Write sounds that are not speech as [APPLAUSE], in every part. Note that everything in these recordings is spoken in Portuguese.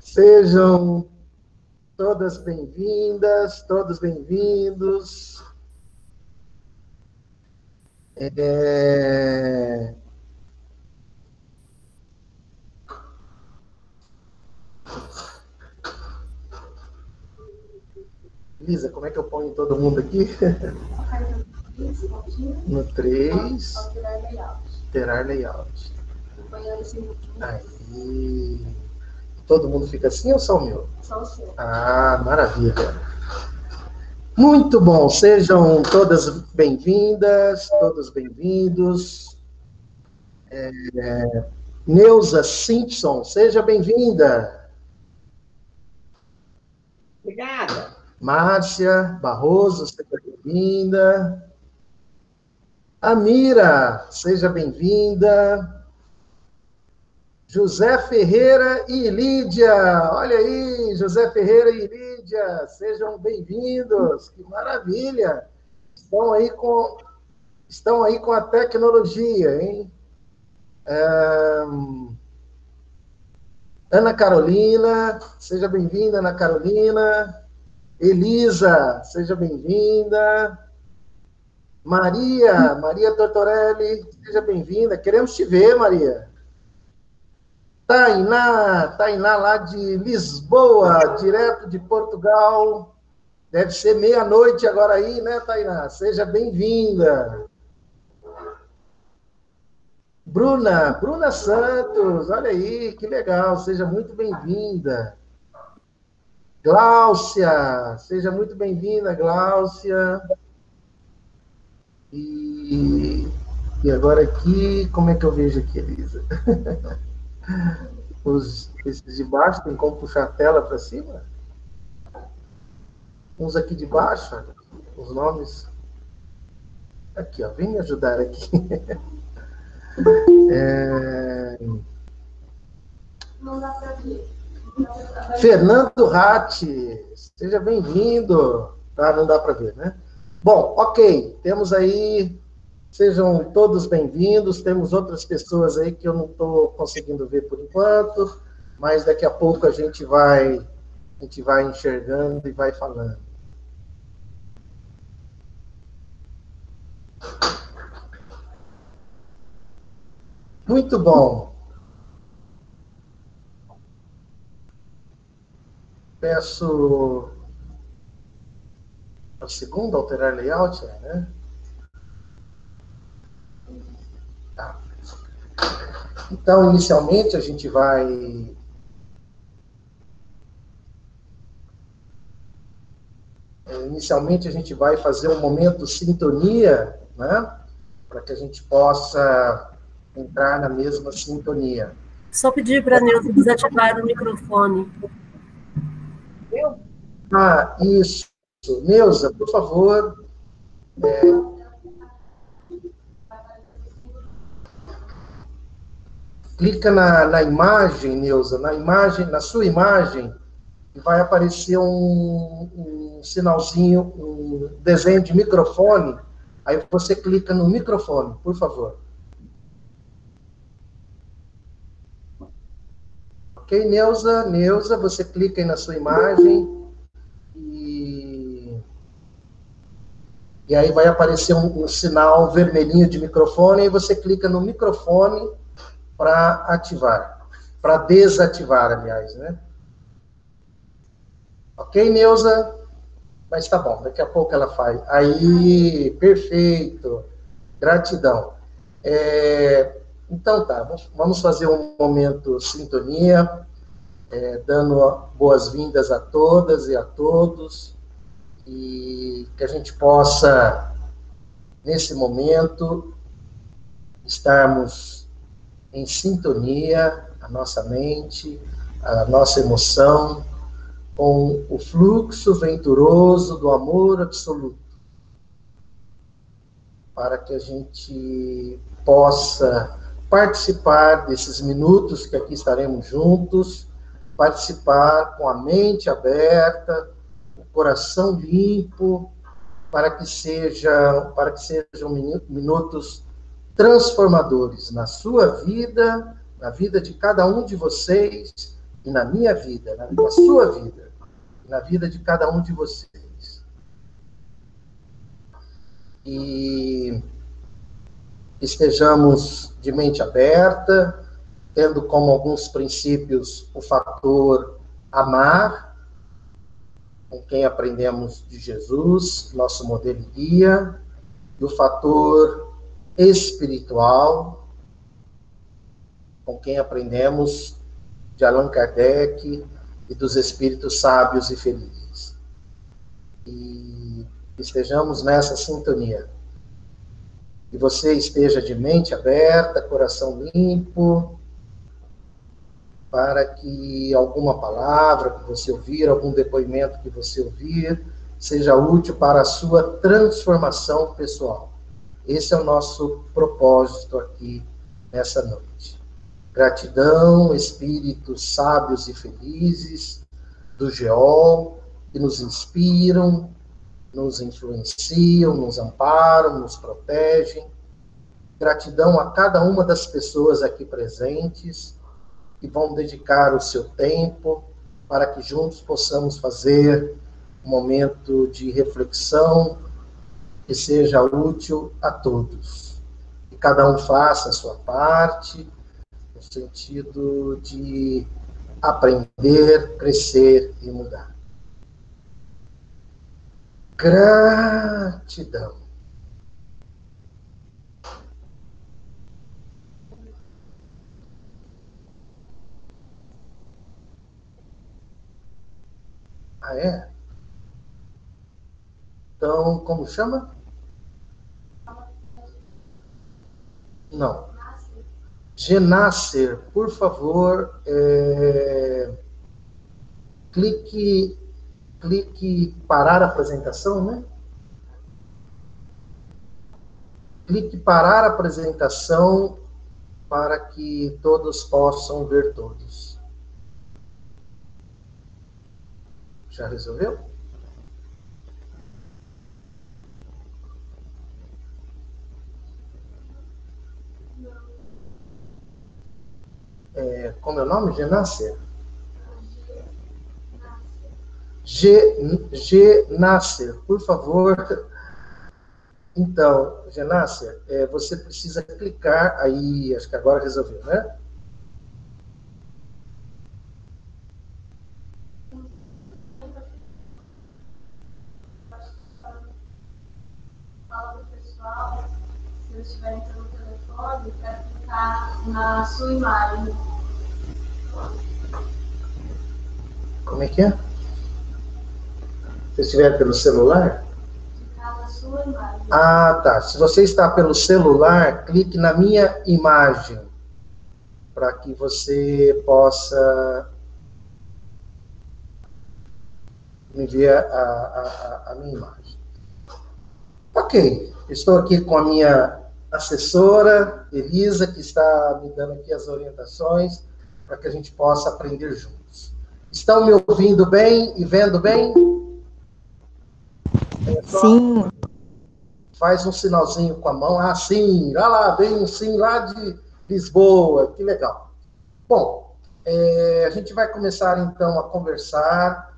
Sejam todas bem-vindas, todos bem-vindos. É... Lisa, como é que eu ponho todo mundo aqui? [LAUGHS] No 3. Alterar layout. Aí. Todo mundo fica assim ou só o meu? Só o seu. Ah, maravilha. Muito bom, sejam todas bem-vindas, todos bem-vindos. É, Neuza Simpson, seja bem-vinda. Obrigada. Márcia Barroso, seja bem-vinda. Amira, seja bem-vinda. José Ferreira e Lídia, olha aí, José Ferreira e Lídia, sejam bem-vindos, que maravilha! Estão aí com, estão aí com a tecnologia, hein? Um, Ana Carolina, seja bem-vinda, Ana Carolina. Elisa, seja bem-vinda. Maria, Maria Tortorelli, seja bem-vinda. Queremos te ver, Maria. Tainá, Tainá lá de Lisboa, direto de Portugal. Deve ser meia-noite agora aí, né, Tainá? Seja bem-vinda. Bruna, Bruna Santos, olha aí, que legal, seja muito bem-vinda. Gláucia, seja muito bem-vinda, Gláucia. E, e agora aqui, como é que eu vejo aqui, Elisa? [LAUGHS] Os, esses de baixo, tem como puxar a tela para cima? Uns aqui de baixo, os nomes. Aqui, ó, vem me ajudar aqui. [LAUGHS] É... Não dá para ver. Fernando Ratti, seja bem-vindo. Tá, não dá para ver, né? Bom, ok, temos aí, sejam todos bem-vindos. Temos outras pessoas aí que eu não estou conseguindo ver por enquanto, mas daqui a pouco a gente vai, a gente vai enxergando e vai falando. Muito bom. Peço a segunda alterar layout, né? Tá. Então, inicialmente, a gente vai inicialmente a gente vai fazer um momento sintonia, né? Para que a gente possa entrar na mesma sintonia. Só pedir para a Neuza desativar o microfone. Ah, isso. Neuza, por favor. É... Clica na, na imagem, Neuza, na imagem, na sua imagem, e vai aparecer um, um sinalzinho, um desenho de microfone. Aí você clica no microfone, por favor. Ok, Neuza? Neuza, você clica aí na sua imagem e, e aí vai aparecer um, um sinal vermelhinho de microfone e você clica no microfone para ativar, para desativar, aliás, né? Ok, Neuza? Mas tá bom, daqui a pouco ela faz. Aí, perfeito. Gratidão. É, então tá, vamos fazer um momento sintonia, é, dando boas-vindas a todas e a todos, e que a gente possa, nesse momento, estarmos em sintonia, a nossa mente, a nossa emoção, com o fluxo venturoso do amor absoluto, para que a gente possa participar desses minutos que aqui estaremos juntos, participar com a mente aberta, coração limpo, para que sejam, para que sejam minutos transformadores na sua vida, na vida de cada um de vocês e na minha vida, na, na sua vida, na vida de cada um de vocês. E estejamos de mente aberta, tendo como alguns princípios o fator amar, com quem aprendemos de Jesus, nosso modelo e guia, e o fator espiritual, com quem aprendemos de Allan Kardec e dos espíritos sábios e felizes. E estejamos nessa sintonia. Que você esteja de mente aberta, coração limpo, para que alguma palavra que você ouvir, algum depoimento que você ouvir, seja útil para a sua transformação pessoal. Esse é o nosso propósito aqui nessa noite. Gratidão, espíritos sábios e felizes do Geol, que nos inspiram, nos influenciam, nos amparam, nos protegem. Gratidão a cada uma das pessoas aqui presentes que vão dedicar o seu tempo para que juntos possamos fazer um momento de reflexão que seja útil a todos. Que cada um faça a sua parte, no sentido de aprender, crescer e mudar. Gratidão. Ah, é? Então, como chama? Não. Genasser, por favor, é... clique, clique parar a apresentação, né? Clique parar a apresentação para que todos possam ver todos. Já resolveu? É, como é o nome? Genácia? G, G por favor. Então, Genácia, é, você precisa clicar aí, acho que agora resolveu, né? Na sua imagem. Como é que é? Se estiver pelo celular? Na sua imagem. Ah, tá. Se você está pelo celular, clique na minha imagem para que você possa me ver a, a, a minha imagem. Ok, estou aqui com a minha assessora, Elisa, que está me dando aqui as orientações para que a gente possa aprender juntos. Estão me ouvindo bem e vendo bem? É sim. Faz um sinalzinho com a mão. Ah, sim. Olha lá, vem um sim lá de Lisboa. Que legal. Bom, é, a gente vai começar então a conversar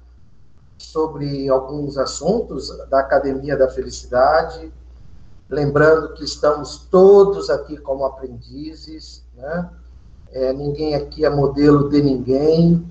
sobre alguns assuntos da Academia da Felicidade, Lembrando que estamos todos aqui como aprendizes, né? É, ninguém aqui é modelo de ninguém.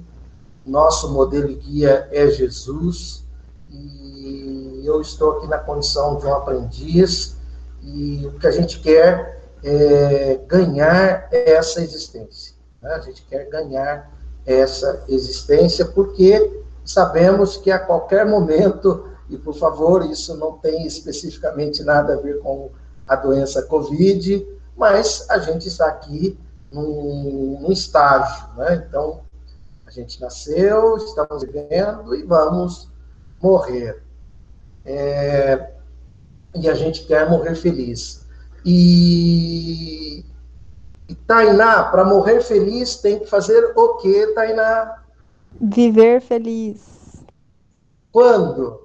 Nosso modelo e guia é Jesus. E eu estou aqui na condição de um aprendiz. E o que a gente quer é ganhar essa existência. Né? A gente quer ganhar essa existência porque sabemos que a qualquer momento e, por favor, isso não tem especificamente nada a ver com a doença Covid, mas a gente está aqui num, num estágio, né? Então, a gente nasceu, estamos vivendo e vamos morrer. É, e a gente quer morrer feliz. E, e Tainá, para morrer feliz, tem que fazer o quê, Tainá? Viver feliz. Quando?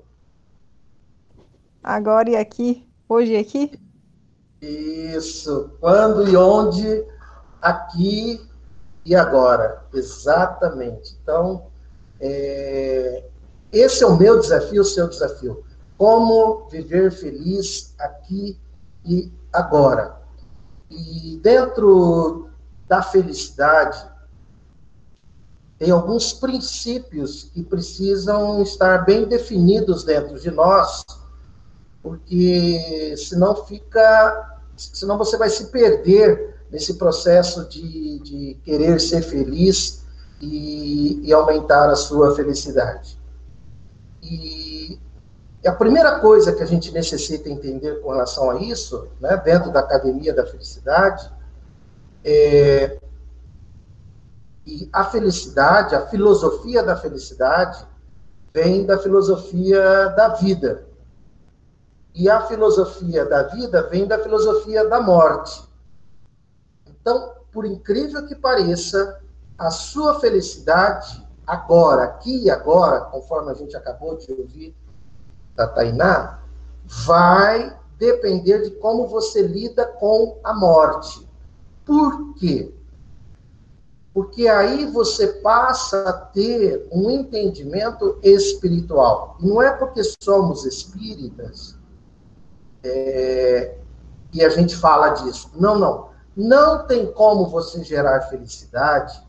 Agora e aqui? Hoje e aqui? Isso. Quando e onde, aqui e agora. Exatamente. Então, é, esse é o meu desafio, o seu desafio. Como viver feliz aqui e agora. E dentro da felicidade, tem alguns princípios que precisam estar bem definidos dentro de nós, porque senão fica, senão você vai se perder nesse processo de, de querer ser feliz e, e aumentar a sua felicidade. E a primeira coisa que a gente necessita entender com relação a isso, né, dentro da academia da felicidade, é, e a felicidade, a filosofia da felicidade, vem da filosofia da vida. E a filosofia da vida vem da filosofia da morte. Então, por incrível que pareça, a sua felicidade, agora, aqui e agora, conforme a gente acabou de ouvir da Tainá, vai depender de como você lida com a morte. Por quê? Porque aí você passa a ter um entendimento espiritual. Não é porque somos espíritas é, e a gente fala disso. Não, não. Não tem como você gerar felicidade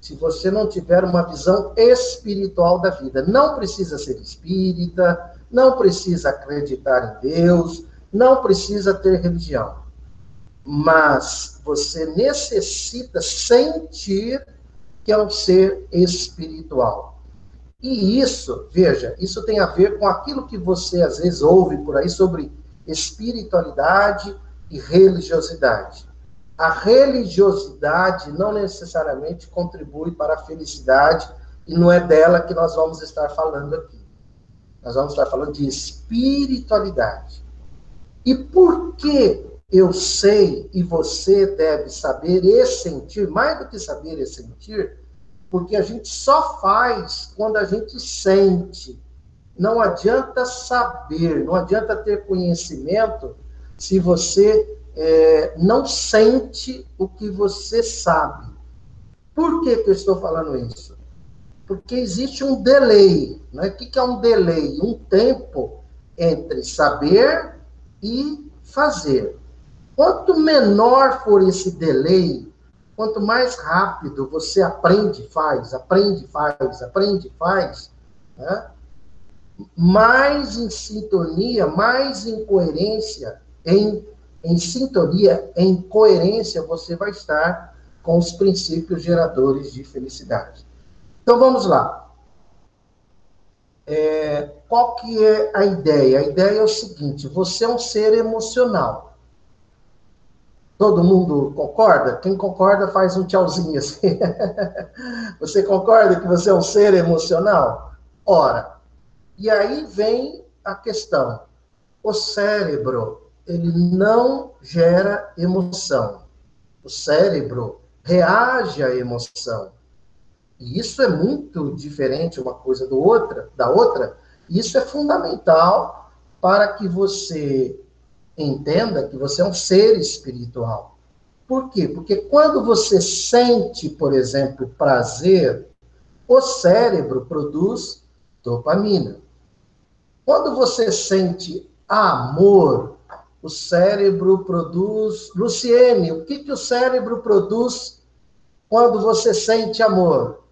se você não tiver uma visão espiritual da vida. Não precisa ser espírita, não precisa acreditar em Deus, não precisa ter religião. Mas você necessita sentir que é um ser espiritual. E isso, veja, isso tem a ver com aquilo que você às vezes ouve por aí sobre espiritualidade e religiosidade a religiosidade não necessariamente contribui para a felicidade e não é dela que nós vamos estar falando aqui. Nós vamos estar falando de espiritualidade. E por que eu sei e você deve saber e sentir, mais do que saber e sentir, porque a gente só faz quando a gente sente. Não adianta saber, não adianta ter conhecimento se você é, não sente o que você sabe. Por que, que eu estou falando isso? Porque existe um delay. Né? O que, que é um delay? Um tempo entre saber e fazer. Quanto menor for esse delay, quanto mais rápido você aprende, faz, aprende, faz, aprende, faz, né? Mais em sintonia, mais em coerência, em em sintonia, em coerência, você vai estar com os princípios geradores de felicidade. Então vamos lá. É, qual que é a ideia? A ideia é o seguinte: você é um ser emocional. Todo mundo concorda? Quem concorda faz um tchauzinho assim. [LAUGHS] você concorda que você é um ser emocional? Ora, e aí vem a questão. O cérebro ele não gera emoção. O cérebro reage à emoção. E isso é muito diferente uma coisa do outra, da outra. Isso é fundamental para que você entenda que você é um ser espiritual. Por quê? Porque quando você sente, por exemplo, prazer, o cérebro produz dopamina. Quando você sente amor, o cérebro produz. Luciene, o que, que o cérebro produz quando você sente amor?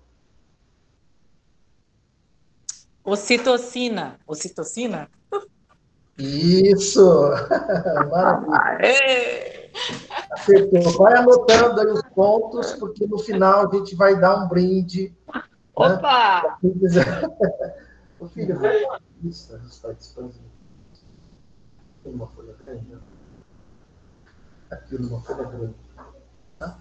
Ocitocina. Ocitocina? Isso! [LAUGHS] Maravilha! Acertou. Vai anotando aí os pontos, porque no final a gente vai dar um brinde. Né? Opa! Né? Filho, vai. Tem uma folha grande. Aqui numa folha grande. Tá?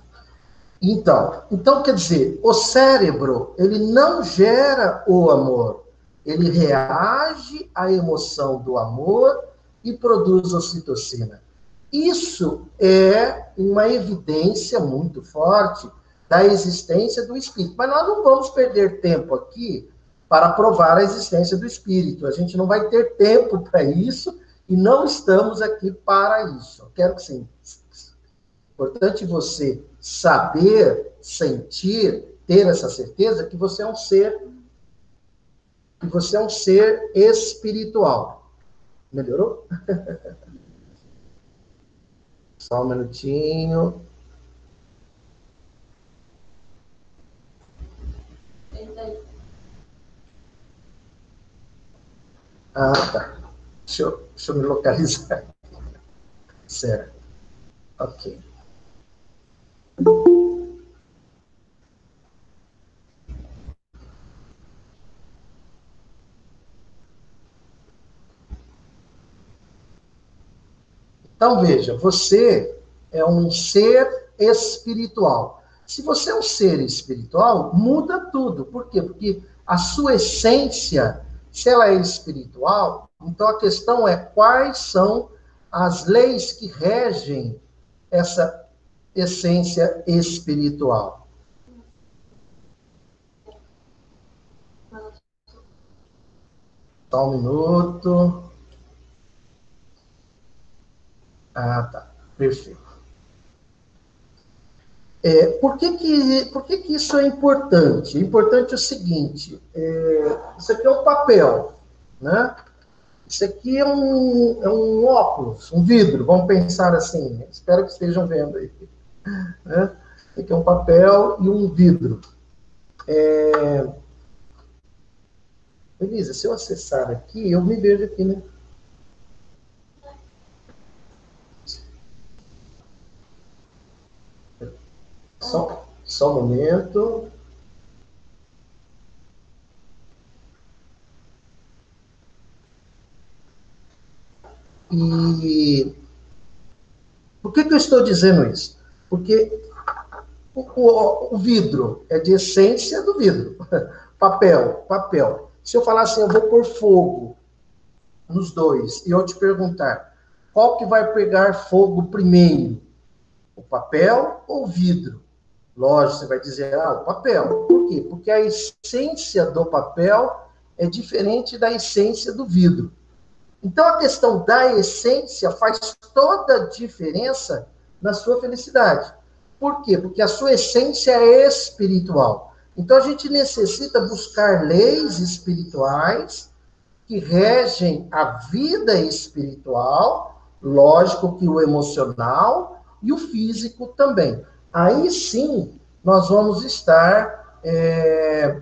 Então, então, quer dizer, o cérebro, ele não gera o amor. Ele reage à emoção do amor e produz ocitocina. Isso é uma evidência muito forte da existência do espírito. Mas nós não vamos perder tempo aqui para provar a existência do espírito. A gente não vai ter tempo para isso E não estamos aqui para isso. Eu quero que sim. Importante você saber, sentir, ter essa certeza que você é um ser que você é um ser espiritual. Melhorou? [LAUGHS] Só um minutinho. Ah, tá. Deixa eu, deixa eu me localizar. [LAUGHS] Certo. Ok. Então, veja, você é um ser espiritual. Se você é um ser espiritual, muda tudo. Por quê? Porque a sua essência, se ela é espiritual, então a questão é quais são as leis que regem essa essência espiritual. Só um minuto. Ah, tá. Perfeito. É, por que, que, por que, que isso é importante? É importante o seguinte: é, isso aqui é um papel, né? Isso aqui é um, é um óculos, um vidro, vamos pensar assim. Espero que estejam vendo aí. Né? Isso aqui é um papel e um vidro. É... Elisa, se eu acessar aqui, eu me vejo aqui, né? Só, só um momento. E por que, que eu estou dizendo isso? Porque o, o, o, vidro é de essência do vidro. [LAUGHS] papel, papel. Se eu falar assim, eu vou pôr fogo nos dois, e eu te perguntar, qual que vai pegar fogo primeiro? O papel ou o vidro? Lógico, você vai dizer, ah, o papel. Por quê? Porque a essência do papel é diferente da essência do vidro. Então, a questão da essência faz toda a diferença na sua felicidade. Por quê? Porque a sua essência é espiritual. Então, a gente necessita buscar leis espirituais que regem a vida espiritual, lógico que o emocional e o físico também aí sim nós vamos estar é,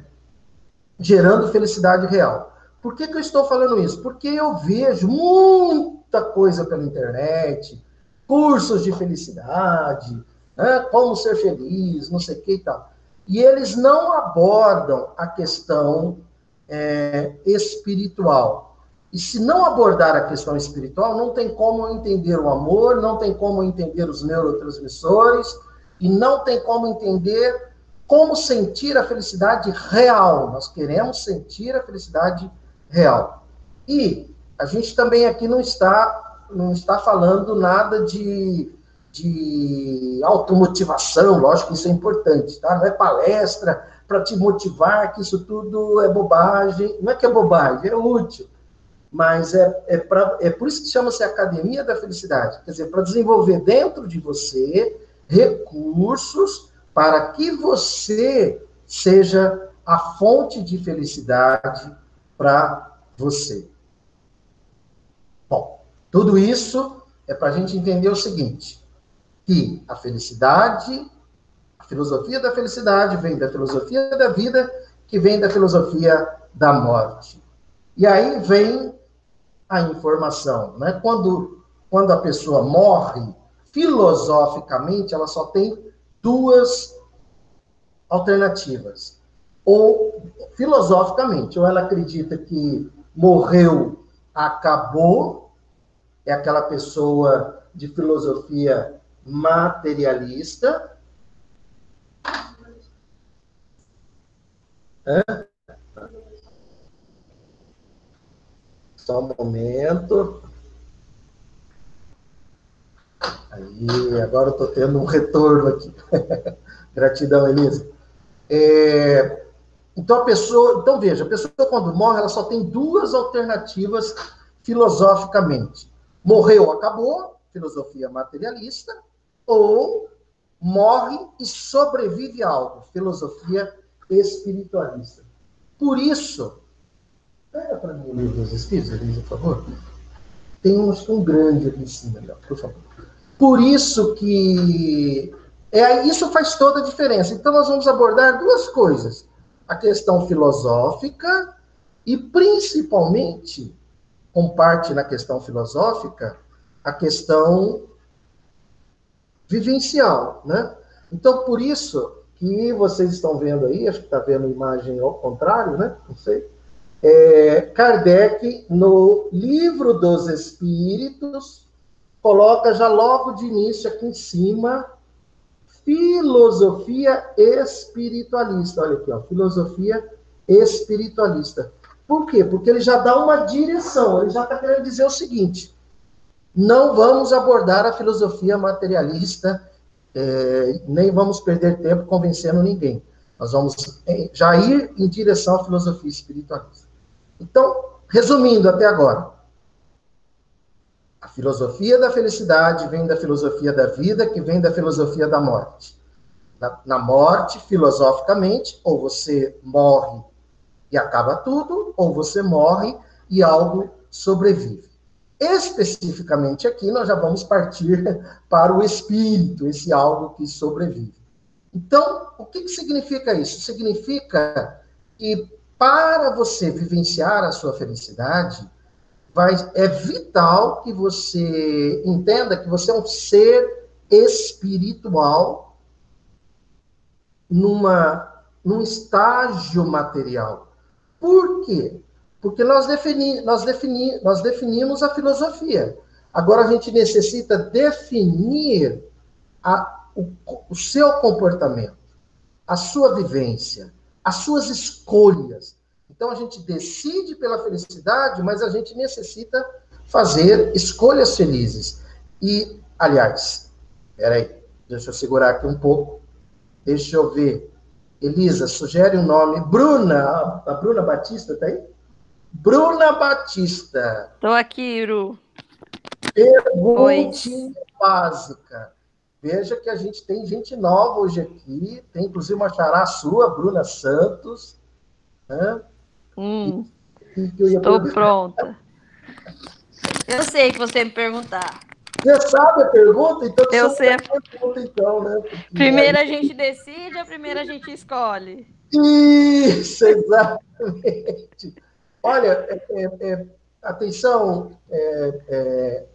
gerando felicidade real. Por que, que eu estou falando isso? Porque eu vejo muita coisa pela internet, cursos de felicidade, né, como ser feliz, não sei o que e tal. E eles não abordam a questão é, espiritual. E se não abordar a questão espiritual, não tem como entender o amor, não tem como entender os neurotransmissores, e não tem como entender como sentir a felicidade real. Nós queremos sentir a felicidade real. E a gente também aqui não está não está falando nada de, de automotivação, lógico que isso é importante, tá? Não é palestra para te motivar, que isso tudo é bobagem. Não é que é bobagem, é útil. Mas é, é, pra, é por isso que chama-se Academia da Felicidade. Quer dizer, para desenvolver dentro de você recursos para que você seja a fonte de felicidade para você. Bom, tudo isso é para a gente entender o seguinte: que a felicidade, a filosofia da felicidade vem da filosofia da vida, que vem da filosofia da morte. E aí vem a informação, né? Quando, quando a pessoa morre, filosoficamente, ela só tem duas alternativas. Ou, filosoficamente, ou ela acredita que morreu, acabou, é aquela pessoa de filosofia materialista. Hã? Só um momento. Aí, agora eu estou tendo um retorno aqui. [LAUGHS] Gratidão, Elisa. É, então, a pessoa, então veja, a pessoa quando morre, ela só tem duas alternativas filosoficamente. morreu, acabou, filosofia materialista, ou morre e sobrevive algo, filosofia espiritualista. Por isso, pega para mim o livro dos Espíritos, Elisa, por favor. Tem um, um grande ali em cima, por favor. Por isso que é, isso faz toda a diferença. Então, nós vamos abordar duas coisas: a questão filosófica e, principalmente, com parte na questão filosófica, a questão vivencial, né? Então, por isso que vocês estão vendo aí, acho que está vendo a imagem ao contrário, né? Não sei. É, Kardec, no Livro dos Espíritos, coloca já logo de início aqui em cima filosofia espiritualista. Olha aqui, ó, filosofia espiritualista. Por quê? Porque ele já dá uma direção, ele já está querendo dizer o seguinte: não vamos abordar a filosofia materialista, é, nem vamos perder tempo convencendo ninguém. Nós vamos é, já ir em direção à filosofia espiritualista. Então, resumindo até agora, a filosofia da felicidade vem da filosofia da vida, que vem da filosofia da morte. Na, na, morte, filosoficamente, ou você morre e acaba tudo, ou você morre e algo sobrevive. Especificamente aqui, nós já vamos partir [LAUGHS] para o espírito, esse algo que sobrevive. Então, o que, que significa isso? Significa que para você vivenciar a sua felicidade, vai, é vital que você entenda que você é um ser espiritual numa, num estágio material. Por quê? Porque nós, defini, nós, defini, nós definimos a filosofia. Agora a gente necessita definir a, o, o seu comportamento, a sua vivência, as suas escolhas. Então a gente decide pela felicidade, mas a gente necessita fazer escolhas felizes. E, aliás, peraí, deixa eu segurar aqui um pouco. Deixa eu ver. Elisa, sugere um nome. Bruna, a Bruna Batista tá aí? Bruna Batista. Estou aqui, Iru. Perguntinha básica. Veja que a gente tem gente nova hoje aqui, tem inclusive uma chará sua, Bruna Santos. Né? Hum, estou pronta. Eu sei que você me perguntar. Você sabe a pergunta? Então, eu sei a pergunta, então, né? Primeiro a gente decide, a primeira a gente escolhe. Isso, exatamente. Olha, é, é, é atenção, é, é,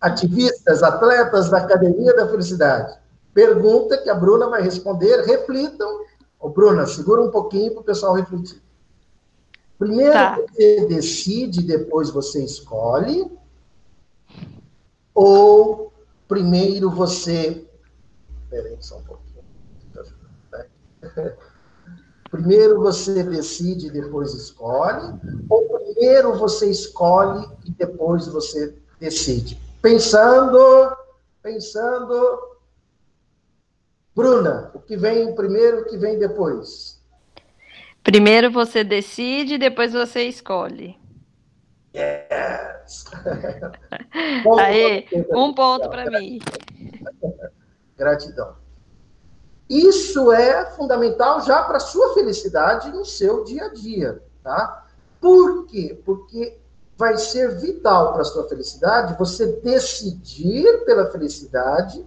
ativistas, atletas da Academia da Felicidade. Pergunta que a Bruna vai responder, reflitam. Ô, Bruna, segura um pouquinho para o pessoal refletir. Primeiro tá. você decide, depois você escolhe. Ou primeiro você. Espera aí, só um pouquinho. Primeiro você decide, depois escolhe. Ou primeiro você escolhe e depois você decide. Pensando, pensando. Bruna, o que vem primeiro, o que vem depois? Primeiro você decide, depois você escolhe. Yes! [LAUGHS] Aí, um ponto para mim. Gratidão. Isso é fundamental já para a sua felicidade no seu dia a dia, tá? Por quê? Porque vai ser vital para a sua felicidade você decidir pela felicidade,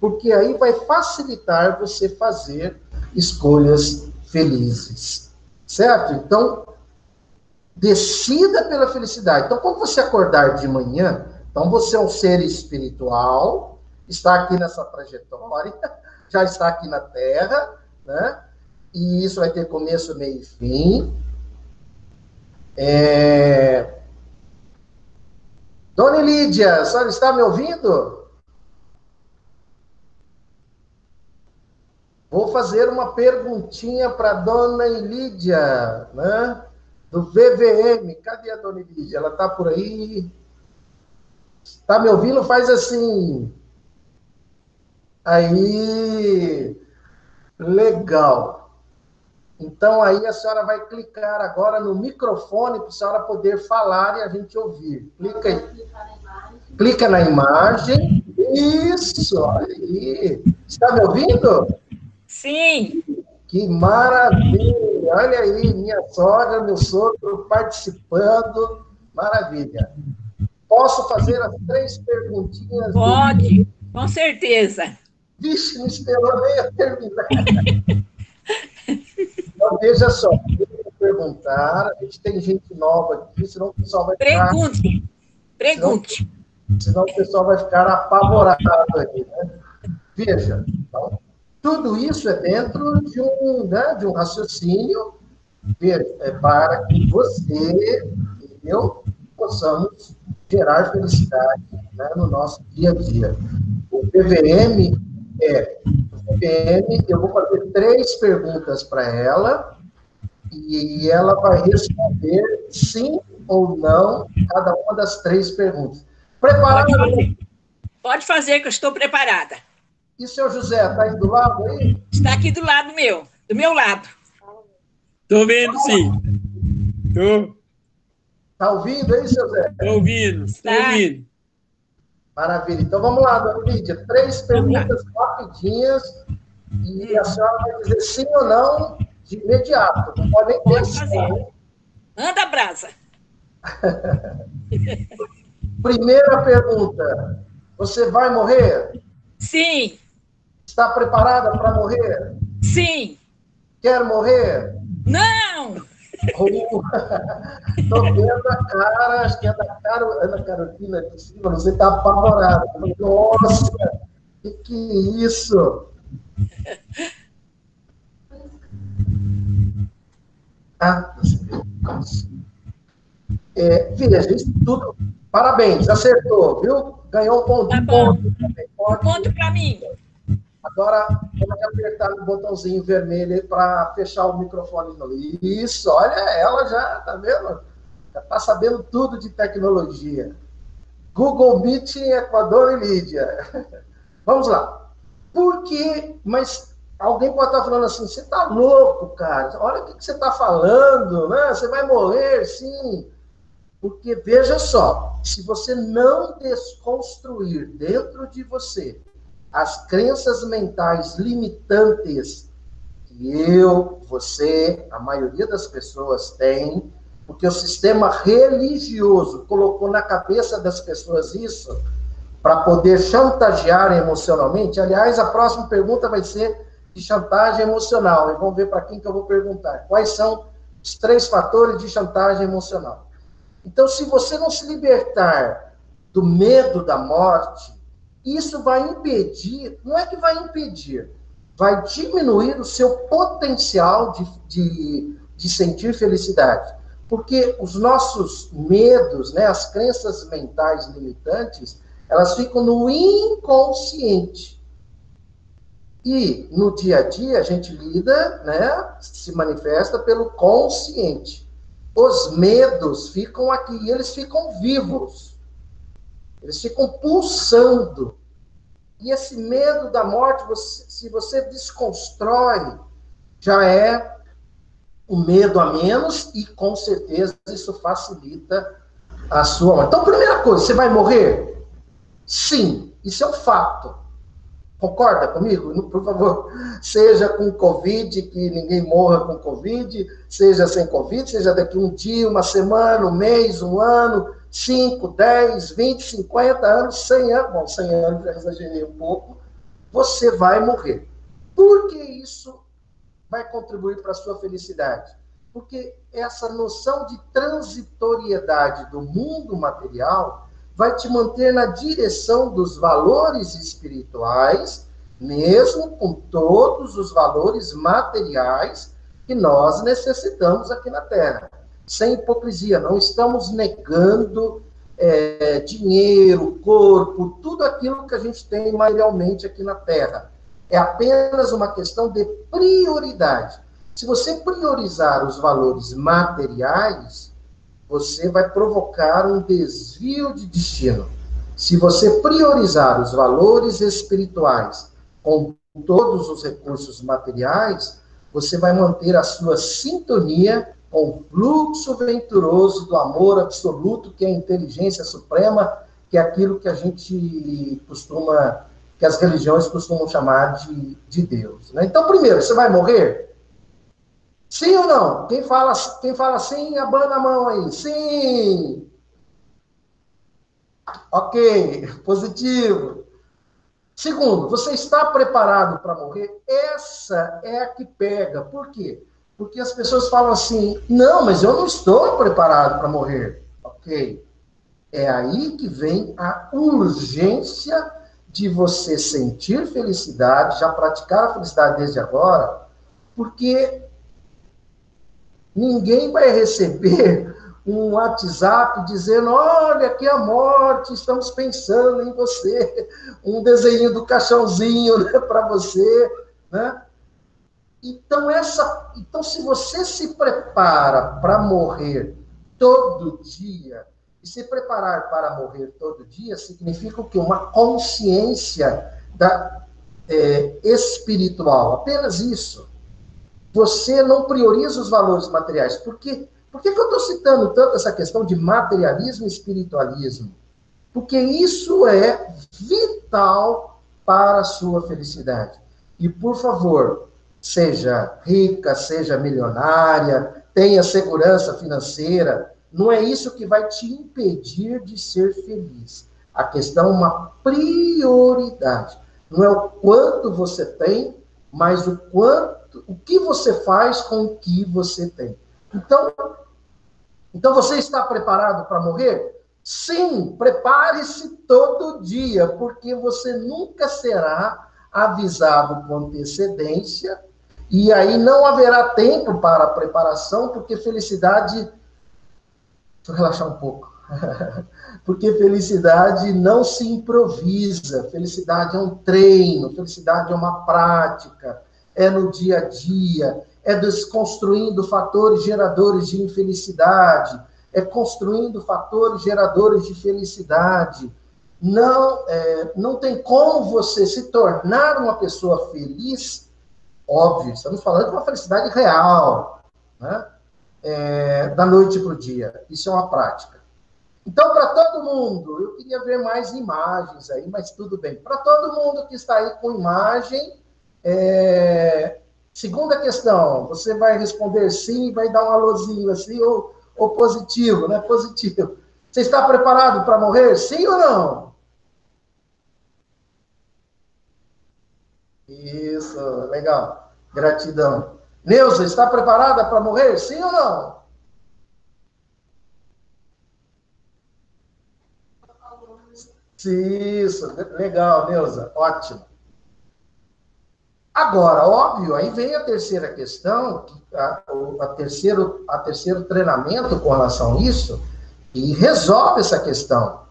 porque aí vai facilitar você fazer escolhas felizes. Certo? Então, decida pela felicidade. Então, quando você acordar de manhã, então você é um ser espiritual, está aqui nessa trajetória, [LAUGHS] já está aqui na Terra, né? E isso vai ter começo, meio e fim. É... Dona Lídia, a senhora está me ouvindo? Vou fazer uma perguntinha para dona Lídia, né? Do VVM. Cadê a dona Lídia? Ela está por aí? Está me ouvindo? Faz assim. Aí. Legal. Então, aí a senhora vai clicar agora no microfone para a senhora poder falar e a gente ouvir. Clica aí. Clica na imagem. Isso, aí. Está me ouvindo? Sim. Que maravilha! Olha aí, minha sogra, meu sogro participando. Maravilha. Posso fazer as três perguntinhas? Pode, com certeza. Vixe, não esperou nem eu terminar. Veja só, perguntar, a gente tem gente nova aqui, senão o pessoal vai ficar... Pergunte, pergunte. Senão, senão o pessoal vai ficar apavorado aqui, né? Veja, então, tudo isso é dentro de um, né, de um raciocínio é para que você e eu possamos gerar felicidade né, no nosso dia a dia. O PVM é, PVM, eu vou fazer três perguntas para ela e ela vai responder sim ou não cada uma das três perguntas. Preparada? Pode fazer, Pode fazer que eu estou preparada. E seu José, está aí do lado aí? Está aqui do lado meu, do meu lado. Estou vendo, sim. Estou. Está ouvindo aí, seu Zé? Estou ouvindo, estou tá. ouvindo. Maravilha. Então vamos lá, dona Lídia. Três perguntas rapidinhas e a senhora vai dizer sim ou não de imediato. Não pode nem pensar. Anda, brasa. [LAUGHS] Primeira pergunta. Você vai morrer? Sim. Está preparada para morrer? Sim. Quer morrer? Não! Estou [LAUGHS] vendo a cara, acho que é da cara, Ana Carolina de cima, você está apavorada. Nossa, que que é isso? Ah, é, veja, isso tudo. Parabéns, acertou, viu? Ganhou um ponto. Tá bom. Um ponto para mim. Agora, pode apertar o botãozinho vermelho para fechar o microfone. Isso, olha, ela já, tá vendo? Já está sabendo tudo de tecnologia. Google Meet em Equador e Lídia. [LAUGHS] Vamos lá. Por que? Mas alguém pode estar falando assim, você está louco, cara. Olha o que, que você está falando, né? Você vai morrer, sim. Porque, veja só, se você não desconstruir dentro de você as crenças mentais limitantes que eu, você, a maioria das pessoas tem, porque o sistema religioso colocou na cabeça das pessoas isso para poder chantagear emocionalmente. Aliás, a próxima pergunta vai ser de chantagem emocional. E vamos ver para quem que eu vou perguntar. Quais são os três fatores de chantagem emocional? Então, se você não se libertar do medo da morte, isso vai impedir, não é que vai impedir, vai diminuir o seu potencial de, de, de sentir felicidade. Porque os nossos medos, né, as crenças mentais limitantes, elas ficam no inconsciente. E no dia a dia a gente lida, né, se manifesta pelo consciente. Os medos ficam aqui, eles ficam vivos. Eles ficam pulsando. E esse medo da morte, você, se você desconstrói, já é um medo a menos e com certeza isso facilita a sua morte. Então, primeira coisa, você vai morrer? Sim, isso é um fato. Concorda comigo? [LAUGHS] Por favor, seja com Covid, que ninguém morra com Covid, seja sem Covid, seja daqui um dia, uma semana, um mês, um ano, 5, 10, 20, 50 anos, 100 anos, bom, 100 anos já exagerei um pouco, você vai morrer. Por que isso vai contribuir para a sua felicidade? Porque essa noção de transitoriedade do mundo material vai te manter na direção dos valores espirituais, mesmo com todos os valores materiais que nós necessitamos aqui na Terra. Sem hipocrisia, não estamos negando é, dinheiro, corpo, tudo aquilo que a gente tem materialmente aqui na Terra. É apenas uma questão de prioridade. Se você priorizar os valores materiais, você vai provocar um desvio de destino. Se você priorizar os valores espirituais com todos os recursos materiais, você vai manter a sua sintonia com fluxo venturoso do amor absoluto, que é a inteligência suprema, que é aquilo que a gente costuma, que as religiões costumam chamar de, de Deus. Né? Então, primeiro, você vai morrer? Sim ou não? Quem fala, quem fala sim, abana a mão aí. Sim! Ok, positivo. Segundo, você está preparado para morrer? Essa é a que pega. Por quê? Porque as pessoas falam assim: não, mas eu não estou preparado para morrer. Ok. É aí que vem a urgência de você sentir felicidade, já praticar a felicidade desde agora, porque ninguém vai receber um WhatsApp dizendo: olha, aqui a morte, estamos pensando em você, um desenho do caixãozinho [LAUGHS] né, para você, né? Então essa, então se você se prepara para morrer todo dia e se preparar para morrer todo dia significa o que uma consciência da é, espiritual, apenas isso. Você não prioriza os valores materiais, porque por que, que eu estou citando tanto essa questão de materialismo e espiritualismo? Porque isso é vital para a sua felicidade. E, por favor, seja rica, seja milionária, tenha segurança financeira, não é isso que vai te impedir de ser feliz. A questão é uma prioridade. Não é o quanto você tem, mas o quanto, o que você faz com o que você tem. Então, então você está preparado para morrer? Sim, prepare-se todo dia, porque você nunca será avisado com antecedência e aí não haverá tempo para a preparação, porque felicidade. Deixa eu relaxar um pouco. [LAUGHS] porque felicidade não se improvisa, felicidade é um treino, felicidade é uma prática, é no dia a dia, é desconstruindo fatores geradores de infelicidade, é construindo fatores geradores de felicidade. Não, é, não tem como você se tornar uma pessoa feliz, óbvio, estamos falando de uma felicidade real, né? É, da noite para o dia. Isso é uma prática. Então, para todo mundo, eu queria ver mais imagens aí, mas tudo bem. Para todo mundo que está aí com imagem, é, Segunda questão, você vai responder sim, vai dar um alôzinho assim, ou, ou positivo, né? Positivo. Você está preparado para morrer? Sim ou não? Isso, legal. Gratidão. Neuza, está preparada para morrer? Sim ou não? Isso, legal, Neuza. Ótimo. Agora, óbvio, aí vem a terceira questão, a, a, terceiro, a terceiro treinamento com relação a isso, e resolve essa questão.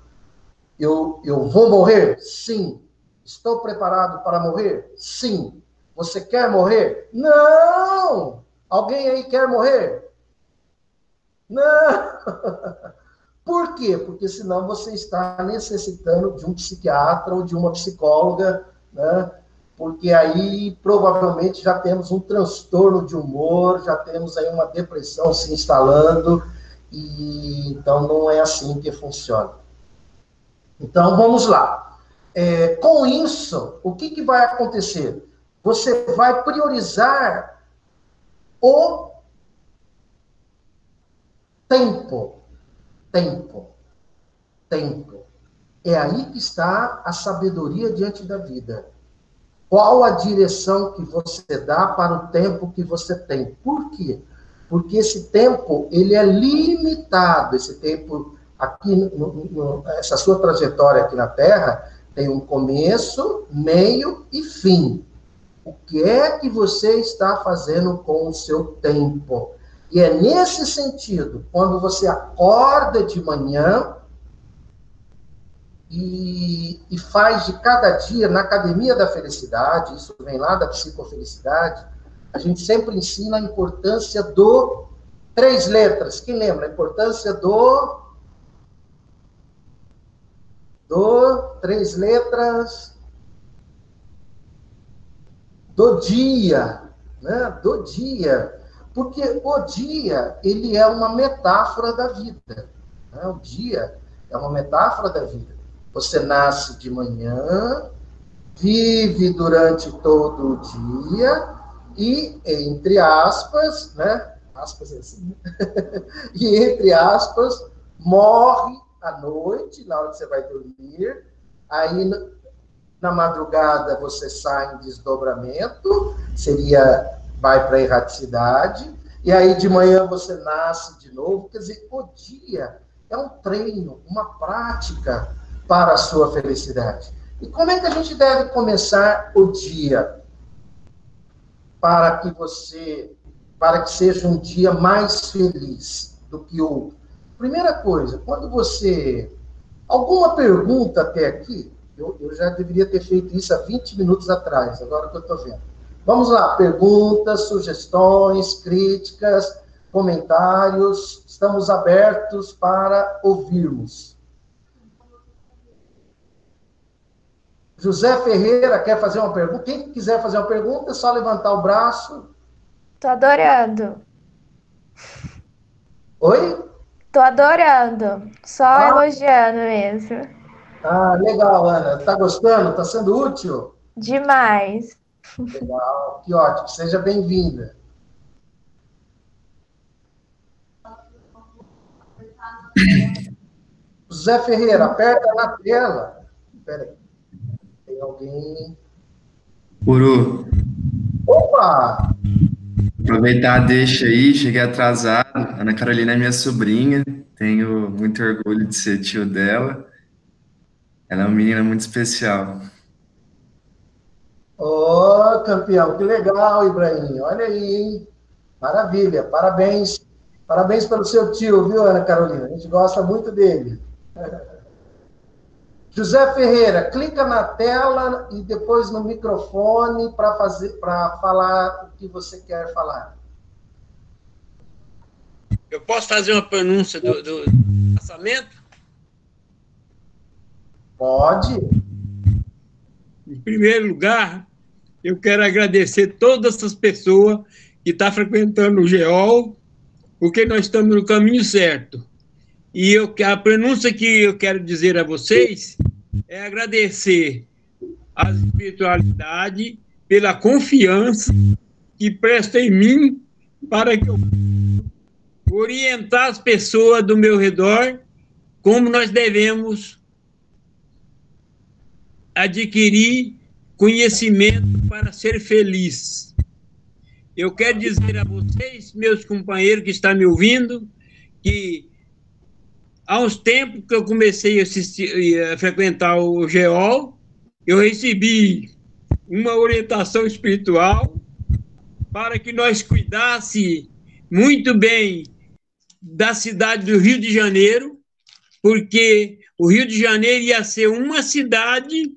Eu, eu vou morrer? Sim. Estou preparado para morrer? Sim. Você quer morrer? Não! Alguém aí quer morrer? Não! [LAUGHS] Por quê? Porque senão você está necessitando de um psiquiatra ou de uma psicóloga, né? porque aí provavelmente já temos um transtorno de humor, já temos aí uma depressão se instalando, e então não é assim que funciona. Então vamos lá. É, com isso, o que, que vai acontecer? Você vai priorizar o tempo. Tempo. Tempo. É aí que está a sabedoria diante da vida. Qual a direção que você dá para o tempo que você tem? Por quê? Porque esse tempo, ele é limitado. Esse tempo aqui, no, no, essa sua trajetória aqui na Terra, tem um começo, meio e fim. O que é que você está fazendo com o seu tempo? E é nesse sentido, quando você acorda de manhã, e, e, faz de cada dia na Academia da Felicidade, isso vem lá da psicofelicidade, a gente sempre ensina a importância do três letras. Quem lembra? A importância do do três letras do dia, né? Do dia, porque o dia ele é uma metáfora da vida. Né? O dia é uma metáfora da vida. Você nasce de manhã, vive durante todo o dia e, entre aspas, né? Aspas é assim, né? [LAUGHS] e, entre aspas, morre à noite, na hora que você vai dormir. Aí, na madrugada, você sai em desdobramento, seria, vai para a erraticidade. E aí, de manhã, você nasce de novo. Quer dizer, o dia é um treino, uma prática para a sua felicidade. E como é que a gente deve começar o dia para que você, para que seja um dia mais feliz do que outro? Primeira coisa, quando você alguma pergunta até aqui, eu, eu já deveria ter feito isso há 20 minutos atrás, agora que eu estou vendo. Vamos lá, perguntas, sugestões, críticas, comentários, estamos abertos para ouvirmos. José Ferreira quer fazer uma pergunta. Quem quiser fazer uma pergunta, é só levantar o braço. Tô adorando. Oi? Tô adorando. Só ah. elogiando mesmo. Ah, legal, Ana. Tá gostando? Tá sendo útil? Demais. Legal, que ótimo. Seja bem-vinda. José Ferreira, aperta na tela. Espera aí alguém. Puru. Opa! Aproveitar deixa aí, cheguei atrasado. Ana Carolina é minha sobrinha, tenho muito orgulho de ser tio dela. Ela é uma menina muito especial. Ô, oh, campeão, que legal, Ibrahim. Olha aí, hein? Maravilha, parabéns. Parabéns pelo seu tio, viu, Ana Carolina? A gente gosta muito dele. [LAUGHS] José Ferreira, clica na tela e depois no microfone para fazer para falar o que você quer falar. Eu posso fazer uma pronúncia do, do lançamento? Pode. Em primeiro lugar, eu quero agradecer todas essas pessoas que estão tá frequentando o GEOL, porque nós estamos no caminho certo. E eu, a pronúncia que eu quero dizer a vocês é agradecer a espiritualidade pela confiança que presta em mim para que eu orientar as pessoas do meu redor como nós devemos adquirir conhecimento para ser feliz. Eu quero dizer a vocês, meus companheiros que estão me ouvindo, que há uns tempos que eu comecei a, assistir, a frequentar o GEOL, eu recebi uma orientação espiritual para que nós cuidasse muito bem da cidade do Rio de Janeiro, porque o Rio de Janeiro ia ser uma cidade,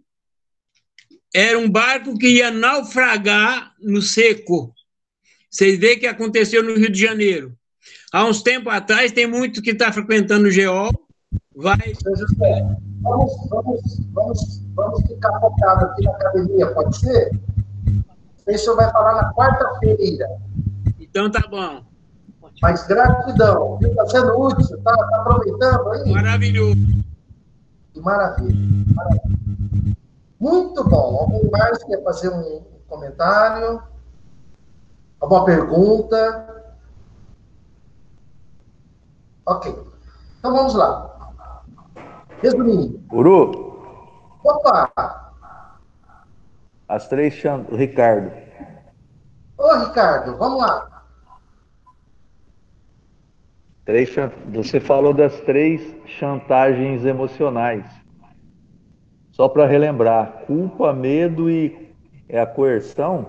era um barco que ia naufragar no seco. Vocês veem o que aconteceu no Rio de Janeiro. Há uns tempos atrás, tem muito que está frequentando o GEOL, vai... Vamos, vamos, vamos, vamos ficar focado aqui na academia, pode ser? O senhor vai falar na quarta-feira. Então tá bom. Mas gratidão, está sendo útil, está tá aproveitando aí? Maravilhoso. Maravilha, maravilha. Muito bom. Alguém mais quer fazer um comentário? Alguma pergunta? Ok. Então vamos lá. Resumindo. Uru. Opa! As três. Ricardo. Ô, Ricardo, vamos lá. Três, você falou das três chantagens emocionais. Só para relembrar, culpa, medo e é a coerção?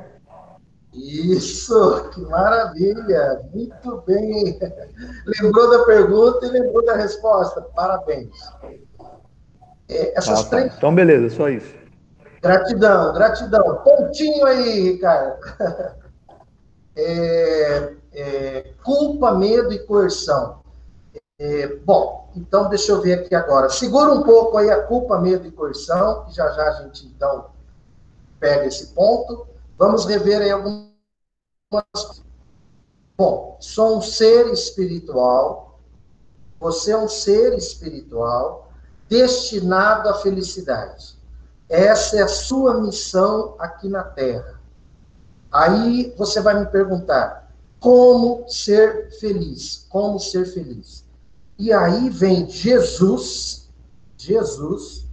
Isso, que maravilha! Muito bem. [LAUGHS] Lembrou da pergunta e lembrou da resposta. Parabéns. É, essas ah, tá. três. Então, beleza, só isso. Gratidão, gratidão. Pontinho aí, Ricardo. [LAUGHS] É, é, culpa, medo e coerção. É, bom, então deixa eu ver aqui agora. Segura um pouco aí a culpa, medo e coerção, que já já a gente então pega esse ponto. Vamos rever aí algumas. Bom, sou um ser espiritual. Você é um ser espiritual destinado à felicidade. Essa é a sua missão aqui na Terra. Aí você vai me perguntar: como ser feliz? Como ser feliz? E aí vem Jesus, Jesus,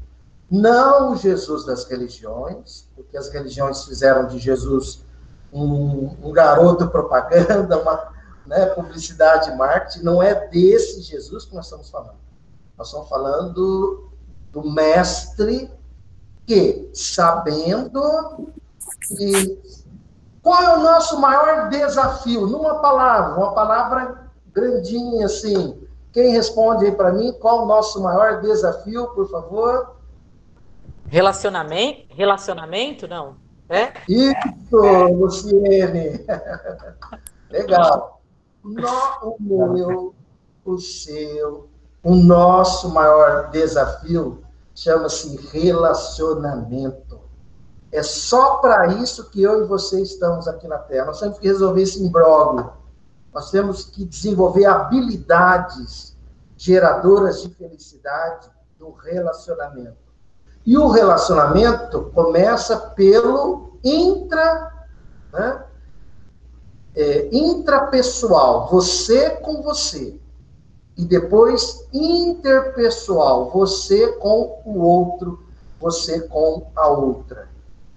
não o Jesus das religiões, porque as religiões fizeram de Jesus um, um garoto propaganda, uma né, publicidade marketing, não é desse Jesus que nós estamos falando. Nós estamos falando do mestre que, sabendo que qual é o nosso maior desafio? Numa palavra, uma palavra grandinha assim. Quem responde aí para mim? Qual o nosso maior desafio, por favor? Relacionamento? Relacionamento, não? É? Isso, Luciene. [LAUGHS] Legal. No, o meu, o seu, o nosso maior desafio chama-se relacionamento. É só para isso que eu e você estamos aqui na Terra. Nós temos que resolver esse imbróglio. Nós temos que desenvolver habilidades geradoras de felicidade do relacionamento. E o relacionamento começa pelo intra, né? é, intrapessoal, você com você. E depois interpessoal, você com o outro, você com a outra.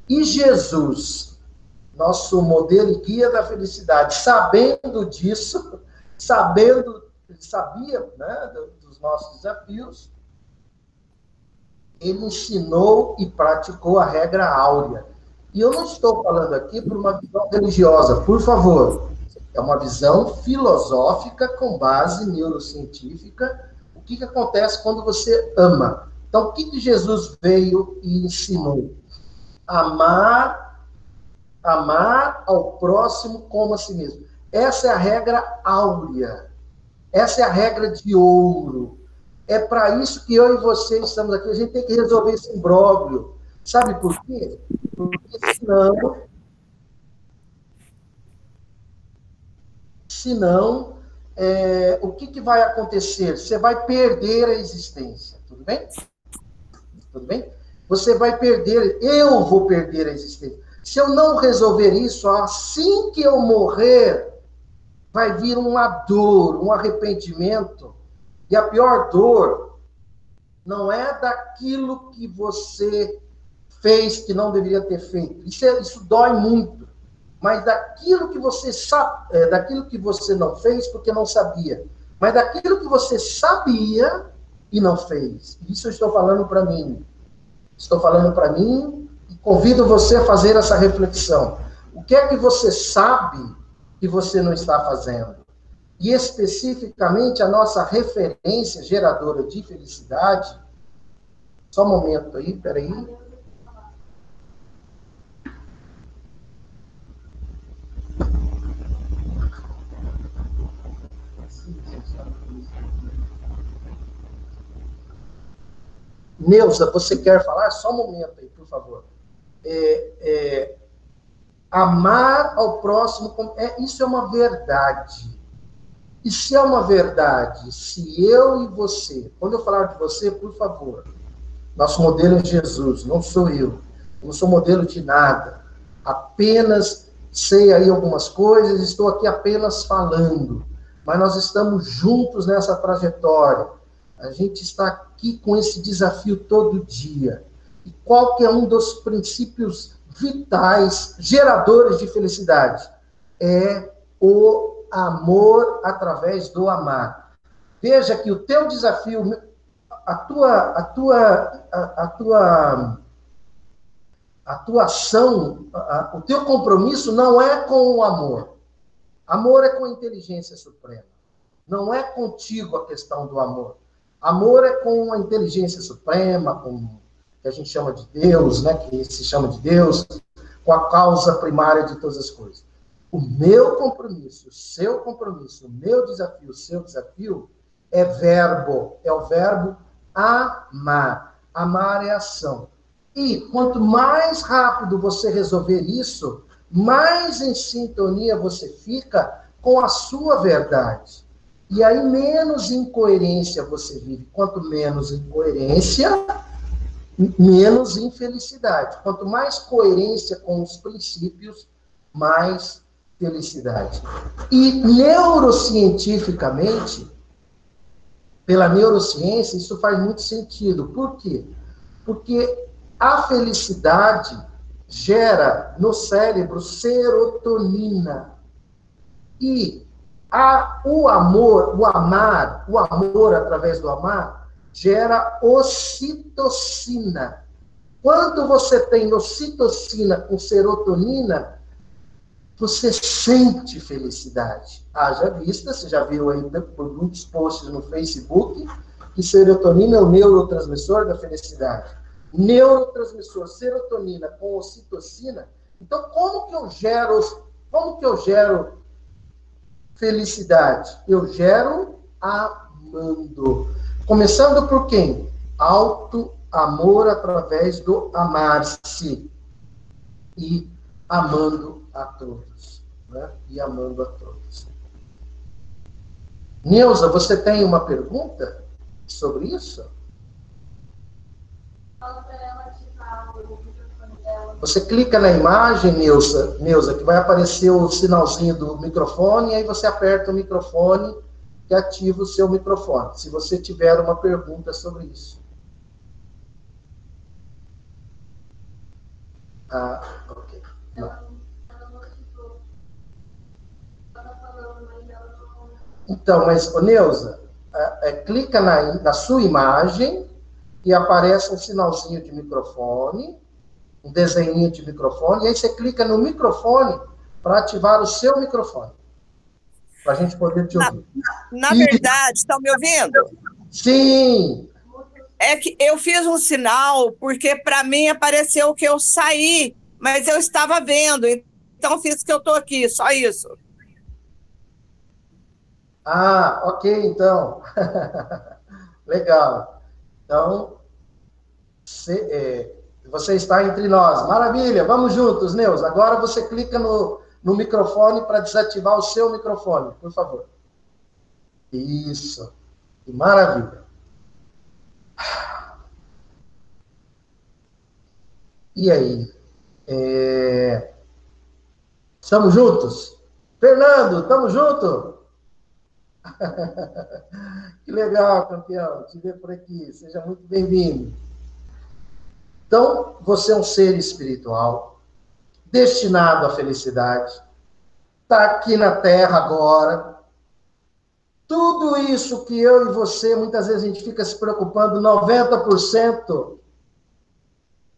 E Jesus, nosso modelo e guia da felicidade, sabendo disso, sabendo, ele sabia né, dos nossos desafios, ele ensinou e praticou a regra áurea. E eu não estou falando aqui por uma visão religiosa, por favor. É uma visão filosófica com base neurocientífica. O que, que acontece quando você ama? Então, o que, que Jesus veio e ensinou? amar, amar ao próximo como a si mesmo. Essa é a regra áurea. Essa é a regra de ouro. É para isso que eu e você estamos aqui. A gente tem que resolver esse imbróglio. Sabe por quê? Porque senão. Senão, é, o que, que vai acontecer? Você vai perder a existência. Tudo bem? Tudo bem? Você vai perder, eu vou perder a existência. Se eu não resolver isso, assim que eu morrer, vai vir uma dor, um arrependimento. E a pior dor não é daquilo que você fez que não deveria ter feito. Isso, é, isso dói muito. Mas daquilo que você sabe, é, daquilo que você não fez porque não sabia. Mas daquilo que você sabia e não fez. Isso eu estou falando para mim. Estou falando para mim convido você a fazer essa reflexão. O que é que você sabe que você não está fazendo? E especificamente a nossa referência geradora de felicidade. Só um momento aí, peraí. Neuza, você quer falar? Só um momento aí, por favor. É, é, amar ao próximo, é, isso é uma verdade. Se é uma verdade, se eu e você, quando eu falar de você, por favor, nosso modelo é Jesus, não sou. Eu não sou modelo de nada. Apenas sei aí algumas coisas, estou aqui apenas falando. Mas nós estamos juntos nessa trajetória. A gente está aqui com esse desafio todo dia. Qual que é um dos princípios vitais, geradores de felicidade? É o amor através do amar. Veja que o teu desafio, a tua, a tua, a, a tua, a tua ação, a, o teu compromisso não é com o amor. Amor é com a inteligência suprema. Não é contigo a questão do amor. Amor é com a inteligência suprema, com que a gente chama de Deus, né, que se chama de Deus, com a causa primária de todas as coisas. O meu compromisso, o seu compromisso, o meu desafio, o seu desafio é verbo, é o verbo amar. Amar é ação. E quanto mais rápido você resolver isso, mais em sintonia você fica com a sua verdade. E aí, menos incoerência você vive. Quanto menos incoerência, menos infelicidade. Quanto mais coerência com os princípios, mais felicidade. E neurocientificamente, pela neurociência, isso faz muito sentido. Por quê? Porque a felicidade gera no cérebro serotonina. E a, o amor, o amar, o amor através do amar, gera ocitocina. Quando você tem ocitocina com serotonina, você sente felicidade. Haja vista, você já viu aí por muitos posts no Facebook, que serotonina é o neurotransmissor da felicidade. Neurotransmissor serotonina com ocitocina. Então, como que eu gero, como que eu gero felicidade? Eu gero amando. Começando por quem? Alto amor através do amar-se. E amando a todos. Né? E amando a todos. Neuza, você tem uma pergunta sobre isso? Você clica na imagem, Neuza, Neuza, que vai aparecer o sinalzinho do microfone, e aí você aperta o microfone e ativa o seu microfone, se você tiver uma pergunta sobre isso. Ah, ok. Então, mas, ô Neuza, é, é, clica na, na sua imagem e aparece um sinalzinho de microfone, um desenho de microfone, e aí você clica no microfone para ativar o seu microfone, para a gente poder te ouvir. Na, na, verdade, estão me ouvindo? Sim. É que eu fiz um sinal, porque para mim apareceu que eu saí, mas eu estava vendo, então fiz que eu estou aqui, só isso. Ah, ok, então. [LAUGHS] Legal. Então, é, você, está entre nós. Maravilha, vamos juntos, Neus. Agora você clica no, no microfone para desativar o seu microfone, por favor. Isso. Que maravilha. E aí? É... Estamos juntos? Fernando, estamos juntos? [LAUGHS] que legal, campeão, te ver por aqui. Seja muito bem-vindo. Então, você é um ser espiritual, destinado à felicidade, está aqui na Terra agora. Tudo isso que eu e você, muitas vezes a gente fica se preocupando, 90%,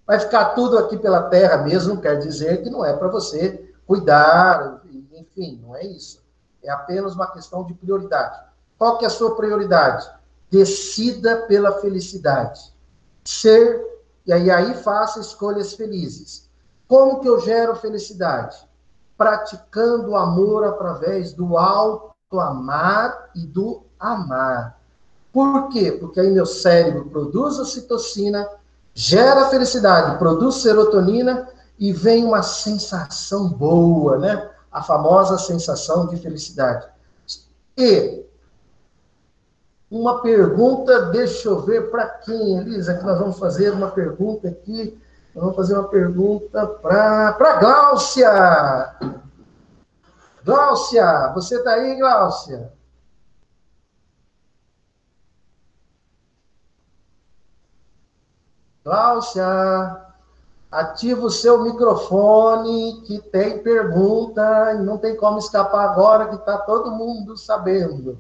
vai ficar tudo aqui pela Terra mesmo, quer dizer que não é para você cuidar, enfim, não é isso. É apenas uma questão de prioridade. Qual que é a sua prioridade? Decida pela felicidade. Ser, e aí, aí faça escolhas felizes. Como que eu gero felicidade? Praticando o amor através do alto amar e do amar. Por quê? Porque aí meu cérebro produz ocitocina, gera felicidade, produz serotonina e vem uma sensação boa, né? a famosa sensação de felicidade. E uma pergunta, deixa eu ver para quem, Elisa, que nós vamos fazer uma pergunta aqui. Nós vamos fazer uma pergunta para Gláucia. Gláucia, você está aí, Gláucia? Gláucia. Ativa o seu microfone, que tem pergunta, e não tem como escapar agora, que está todo mundo sabendo.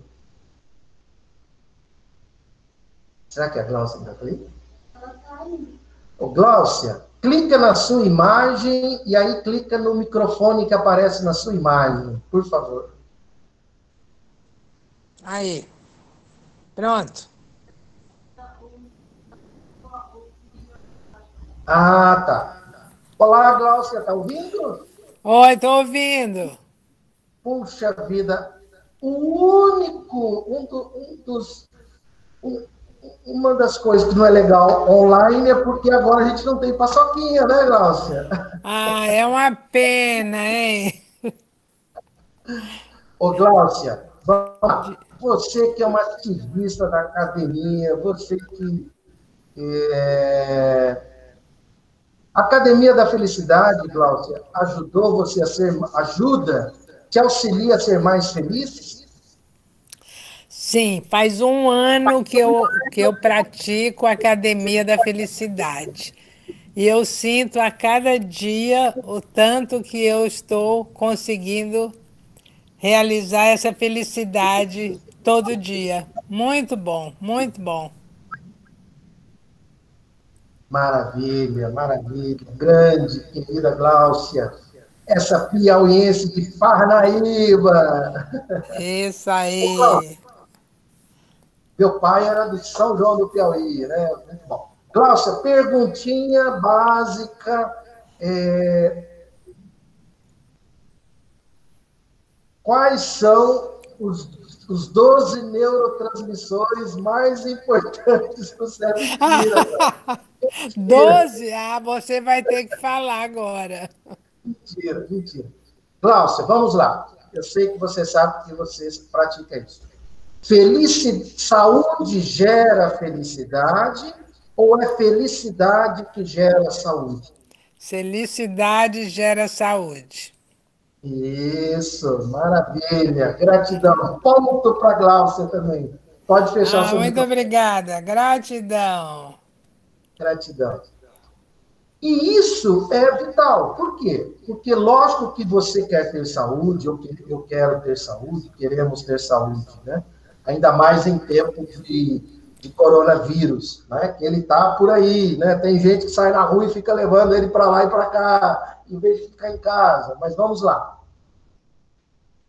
Será que a Glaucia está aí? Ela está aí. Ô, Glaucia, clica na sua imagem e aí clica no microfone que aparece na sua imagem, por favor. Aí. Pronto. Ah, tá. Olá, Glaucia, tá ouvindo? Oi, estou ouvindo. Puxa vida, o único, um, do, um dos, um, uma das coisas que não é legal online é porque agora a gente não tem paçoquinha, né, Glaucia? Ah, é uma pena, hein? Ô, Glaucia, você que é uma ativista da academia, você que é... A Academia da Felicidade, Cláudia, ajudou você a ser, ajuda, te auxilia a ser mais feliz? Sim, faz um ano que eu, que eu pratico a Academia da Felicidade. E eu sinto a cada dia o tanto que eu estou conseguindo realizar essa felicidade todo dia. Muito bom, muito bom. Maravilha, maravilha. Grande, querida Gláucia. Essa piauiense de Parnaíba. Isso aí. Meu pai era de São João do Piauí, né? Muito bom. Gláucia, perguntinha básica. É... Quais são os os 12 neurotransmissores mais importantes do cérebro humano. [LAUGHS] 12? Ah, você vai ter que falar agora. Mentira, mentira. Cláudia, vamos lá. Eu sei que você sabe que você pratica isso. Felicidade, saúde gera felicidade ou é felicidade que gera saúde? Felicidade gera saúde. Isso, maravilha. Gratidão. Ponto para a Glaucia também. Pode fechar ah, o seu Muito obrigada. Gratidão. Gratidão. E isso é vital. Por quê? Porque, lógico que você quer ter saúde, eu, eu quero ter saúde, queremos ter saúde, né? Ainda mais em tempos de, de coronavírus, né? Que ele está por aí, né? Tem gente que sai na rua e fica levando ele para lá e para cá, em vez de ficar em casa. Mas vamos lá.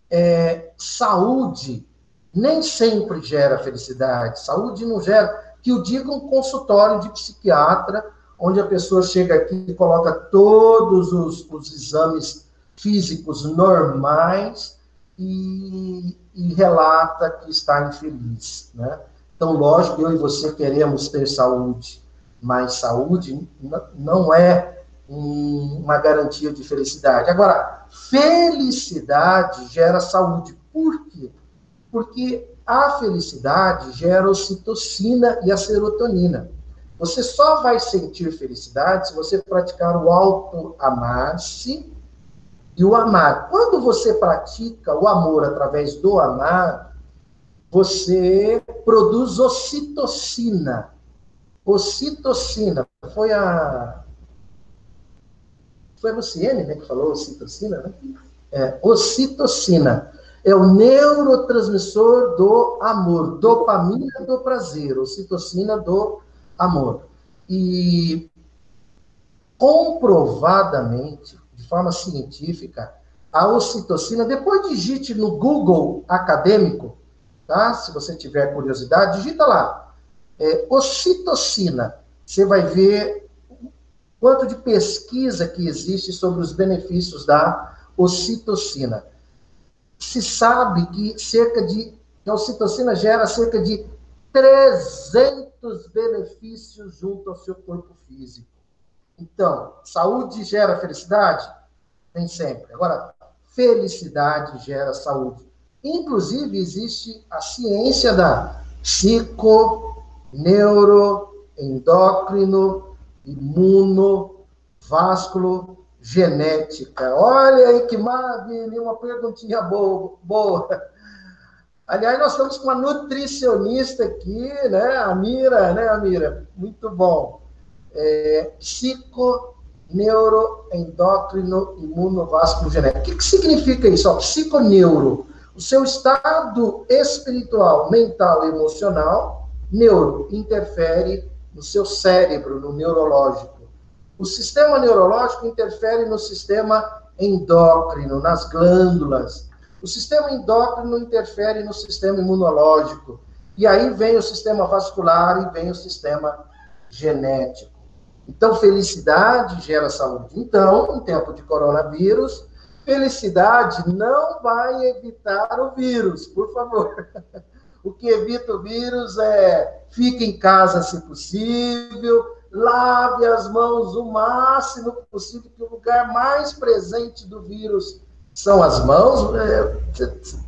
É, saúde nem sempre gera felicidade. Saúde não gera. Que o diga um consultório de psiquiatra, onde a pessoa chega aqui e coloca todos os, os exames físicos normais e, e, relata que está infeliz. Né? Então, lógico, eu e você queremos ter saúde, mas saúde não é uma garantia de felicidade. Agora, felicidade gera saúde. Por quê? Porque a felicidade gera ocitocina e a serotonina. Você só vai sentir felicidade se você praticar o auto-amar-se e o amar. Quando você pratica o amor através do amar, você produz ocitocina. Ocitocina foi a foi a Luciene né, que falou ocitocina, né? É, ocitocina é o neurotransmissor do amor, dopamina do prazer, ocitocina do amor. E comprovadamente, forma científica, a ocitocina, depois digite no Google acadêmico, tá? Se você tiver curiosidade, digita lá. É, ocitocina. Você vai ver quanto de pesquisa que existe sobre os benefícios da ocitocina. Se sabe que cerca de a ocitocina gera cerca de 300 benefícios junto ao seu corpo físico. Então, saúde gera felicidade? Nem sempre. Agora, felicidade gera saúde. Inclusive, existe a ciência da psico, neuro, endócrino, imunovasculo genética. Olha aí que maravilha, uma perguntinha boa. boa. Aliás, nós estamos com uma nutricionista aqui, né? A Mira, né, Amira? Muito bom. É, psico, neuroendócrino, imunovasculo genético. O que, que significa isso? Psiconeuro, o seu estado espiritual, mental e emocional, neuro, interfere no seu cérebro, no neurológico. O sistema neurológico interfere no sistema endócrino, nas glândulas. O sistema endócrino interfere no sistema imunológico. E aí vem o sistema vascular e vem o sistema genético. Então, felicidade gera saúde. Então, em tempo de coronavírus, felicidade não vai evitar o vírus, por favor. [LAUGHS] O que evita o vírus é fique em casa se possível, lave as mãos o máximo possível, que o lugar mais presente do vírus são as mãos, é,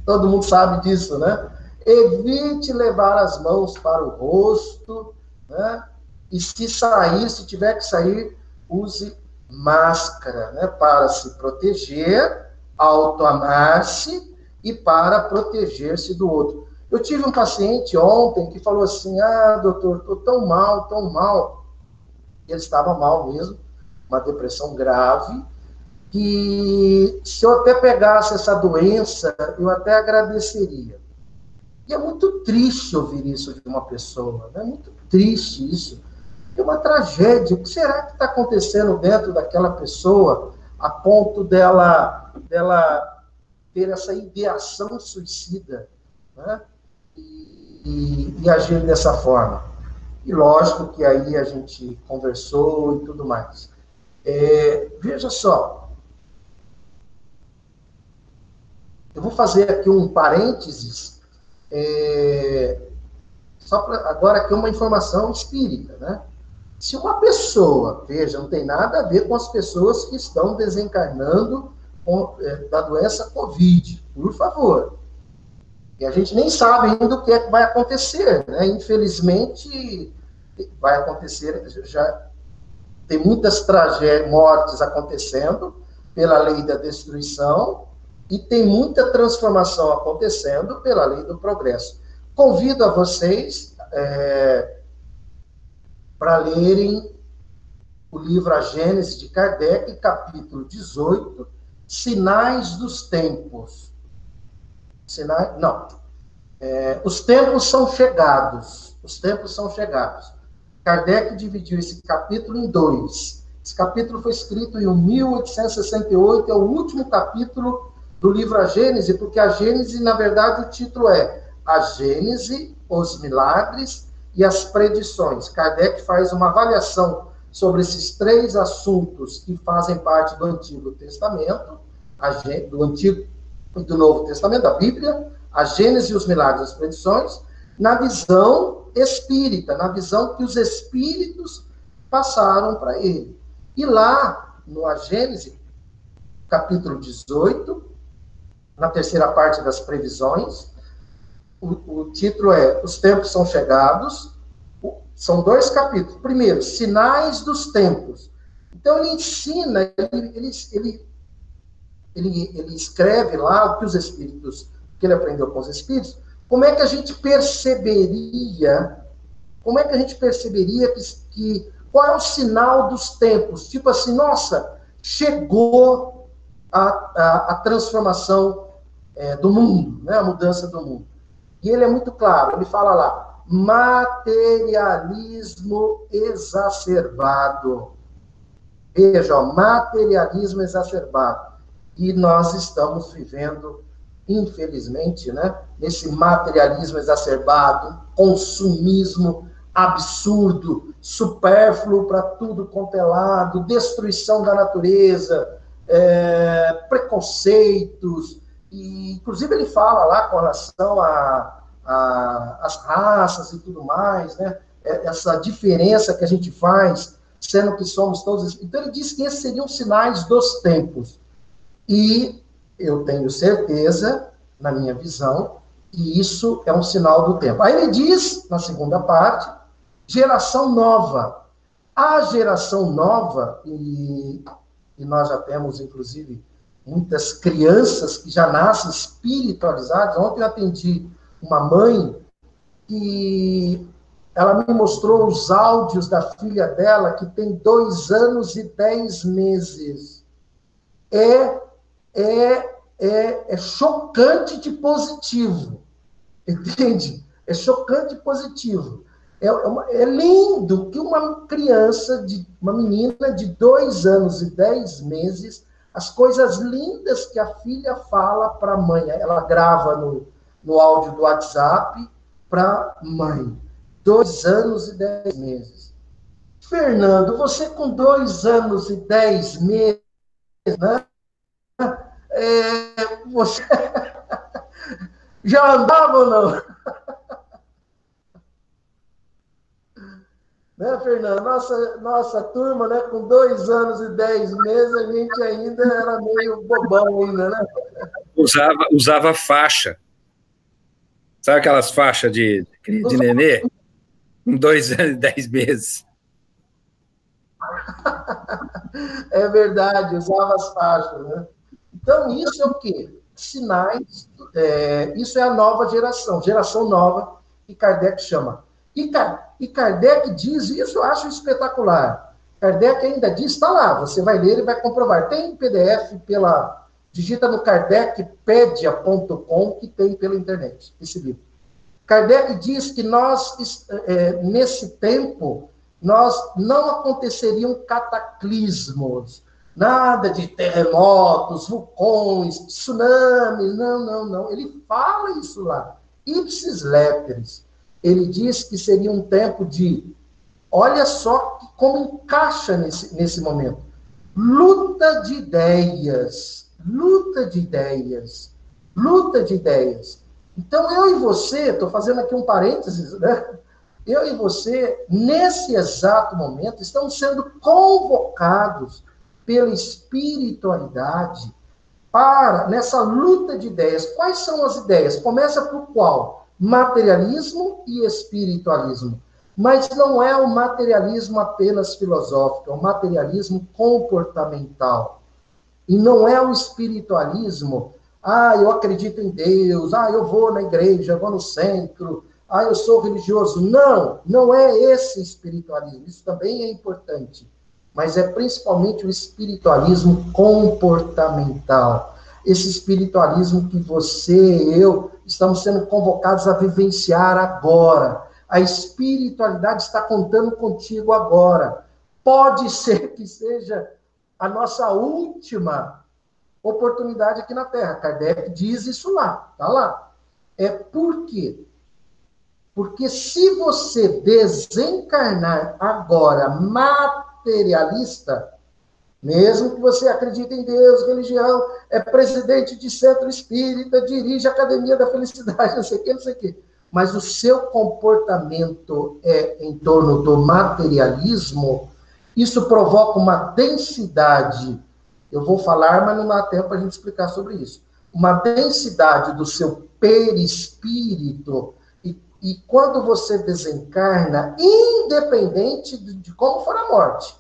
todo mundo sabe disso, né? evite levar as mãos para o rosto, né? E se sair, se tiver que sair, use máscara, né? Para se proteger, auto-amar-se e para proteger-se do outro. Eu tive um paciente ontem que falou assim: Ah, doutor, estou tão mal, tão mal. Ele estava mal mesmo, uma depressão grave, que se eu até pegasse essa doença, eu até agradeceria. E é muito triste ouvir isso de uma pessoa, né? é muito triste isso. É uma tragédia. O que será que está acontecendo dentro daquela pessoa a ponto dela, dela ter essa ideação suicida né? e, e, e agir dessa forma? E lógico que aí a gente conversou e tudo mais. É, veja só, eu vou fazer aqui um parênteses, é, só pra, agora aqui uma informação espírita, né? Se uma pessoa, veja, não tem nada a ver com as pessoas que estão desencarnando com, é, da doença Covid, por favor. E a gente nem sabe ainda o que é que vai acontecer, né? Infelizmente, vai acontecer, já tem muitas tragédias, mortes acontecendo pela lei da destruição e tem muita transformação acontecendo pela lei do progresso. Convido a vocês é, para lerem o livro A Gênese de Kardec, capítulo 18, Sinais dos Tempos. Sinais, não. É, os tempos são chegados. Os tempos são chegados. Kardec dividiu esse capítulo em dois. Esse capítulo foi escrito em 1868, é o último capítulo do livro A Gênese, porque a Gênese, na verdade, o título é A Gênese, os Milagres e as predições. Kardec faz uma avaliação sobre esses três assuntos que fazem parte do Antigo Testamento, do Antigo e do Novo Testamento, da Bíblia, a Gênese, os milagres e as predições, na visão espírita, na visão que os espíritos passaram para ele. E lá, no A Gênese, capítulo 18, na terceira parte das previsões, o, o título é Os Tempos São Chegados, são dois capítulos. Primeiro, sinais dos tempos. Então, ele ensina, ele, ele, ele, ele, escreve lá o que os espíritos, que ele aprendeu com os espíritos, como é que a gente perceberia, como é que a gente perceberia que, que qual é o sinal dos tempos? Tipo assim, nossa, chegou a, a, a transformação é, do mundo, né? a mudança do mundo. E ele é muito claro, ele fala lá, materialismo exacerbado. Veja, ó, materialismo exacerbado. E nós estamos vivendo, infelizmente, né, nesse materialismo exacerbado, consumismo absurdo, supérfluo para tudo quanto é destruição da natureza, é, preconceitos, e inclusive ele fala lá com relação as raças e tudo mais, né? É, essa diferença que a gente faz, sendo que somos todos. Então, ele diz que esses seriam sinais dos tempos. E eu tenho certeza, na minha visão, que isso é um sinal do tempo. Aí ele diz, na segunda parte, geração nova. A geração nova, e, e nós já temos, inclusive, muitas crianças que já nascem espiritualizadas. Ontem eu atendi uma mãe que ela me mostrou os áudios da filha dela, que tem dois anos e dez meses. É, é, é, é chocante de positivo, entende? É chocante de positivo. É, é, uma, é, lindo que uma criança, de, uma menina de dois anos e dez meses, as coisas lindas que a filha fala para a mãe, ela grava no, no áudio do WhatsApp para mãe. Dois anos e dez meses. Fernando, você com dois anos e dez meses, né? É, você [LAUGHS] já andava ou não? Né, Fernando? Nossa, nossa turma, né, com dois anos e dez meses, a gente ainda era meio bobão ainda, né? Usava, usava faixa. Sabe aquelas faixas de, de nenê? Com dois anos e dez meses. [LAUGHS] É verdade, usava as faixas, né? Então, isso é o quê? Sinais, é, isso é a nova geração, geração nova, que Kardec chama. E, e Kardec diz, isso eu acho espetacular. Kardec ainda diz, está lá, você vai ler e vai comprovar. Tem PDF pela. Digita no kardecpedia.com, que tem pela internet esse livro. Kardec diz que nós, é, nesse tempo, nós não aconteceriam cataclismos, nada de terremotos, vulcões, tsunamis, não, não, não. Ele fala isso lá. Ipsis letters. Ele diz que seria um tempo de. Olha só como encaixa nesse, nesse momento. Luta de ideias. Luta de ideias. Luta de ideias. Então, eu e você, estou fazendo aqui um parênteses, né? Eu e você, nesse exato momento, estamos sendo convocados pela espiritualidade para, nessa luta de ideias. Quais são as ideias? Começa por qual? Materialismo e espiritualismo. Mas não é o materialismo apenas filosófico, é o materialismo comportamental. E não é o espiritualismo, ah, eu acredito em Deus, ah, eu vou na igreja, vou no centro, ah, eu sou religioso. Não, não é esse espiritualismo. Isso também é importante mas é principalmente o espiritualismo comportamental. Esse espiritualismo que você e eu estamos sendo convocados a vivenciar agora. A espiritualidade está contando contigo agora. Pode ser que seja a nossa última oportunidade aqui na Terra. Kardec diz isso lá, tá lá. É por quê? Porque se você desencarnar agora, materialista, mesmo que você acredite em Deus, religião, é presidente de centro espírita, dirige a Academia da Felicidade, [LAUGHS] não sei o que, não sei o que. Mas o seu comportamento é em torno do materialismo, isso provoca uma densidade. Eu vou falar, mas não dá tempo para a gente explicar sobre isso. Uma densidade do seu perispírito e quando você desencarna, independente de, de, como for a morte,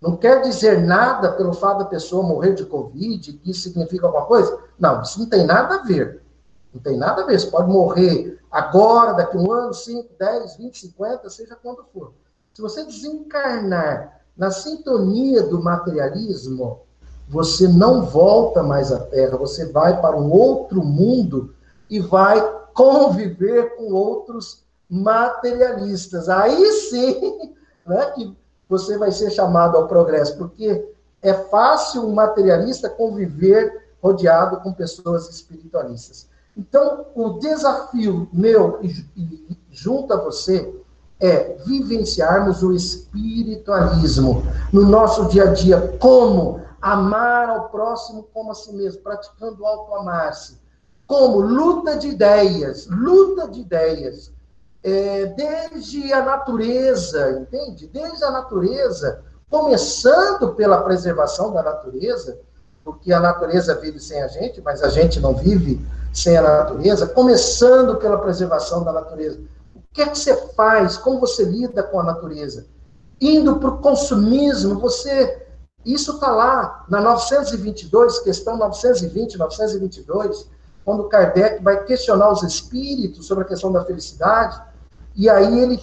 não quer dizer nada pelo fato da pessoa morrer de Covid, que isso significa alguma coisa? Não, isso não tem nada a ver. Não tem nada a ver. Você pode morrer agora, daqui a um ano, 5, 10, 20, 50, seja quando for. Se você desencarnar na sintonia do materialismo, você não volta mais à Terra, você vai para um outro mundo e vai conviver com outros materialistas. Aí sim, [LAUGHS] né, que você vai ser chamado ao progresso, porque é fácil um materialista conviver rodeado com pessoas espiritualistas. Então, o desafio meu e, junto a você é vivenciarmos o espiritualismo no nosso dia a dia, como? Amar ao próximo como a si mesmo, praticando auto-amar-se, como? Luta de ideias, luta de ideias, é, desde a natureza, entende? Desde a natureza, começando pela preservação da natureza, porque a natureza vive sem a gente, mas a gente não vive sem a natureza, começando pela preservação da natureza. O que é que você faz? Como você lida com a natureza? Indo para o consumismo, você. Isso está lá, na 922, questão 920, 922 quando Kardec vai questionar os espíritos sobre a questão da felicidade, e aí ele,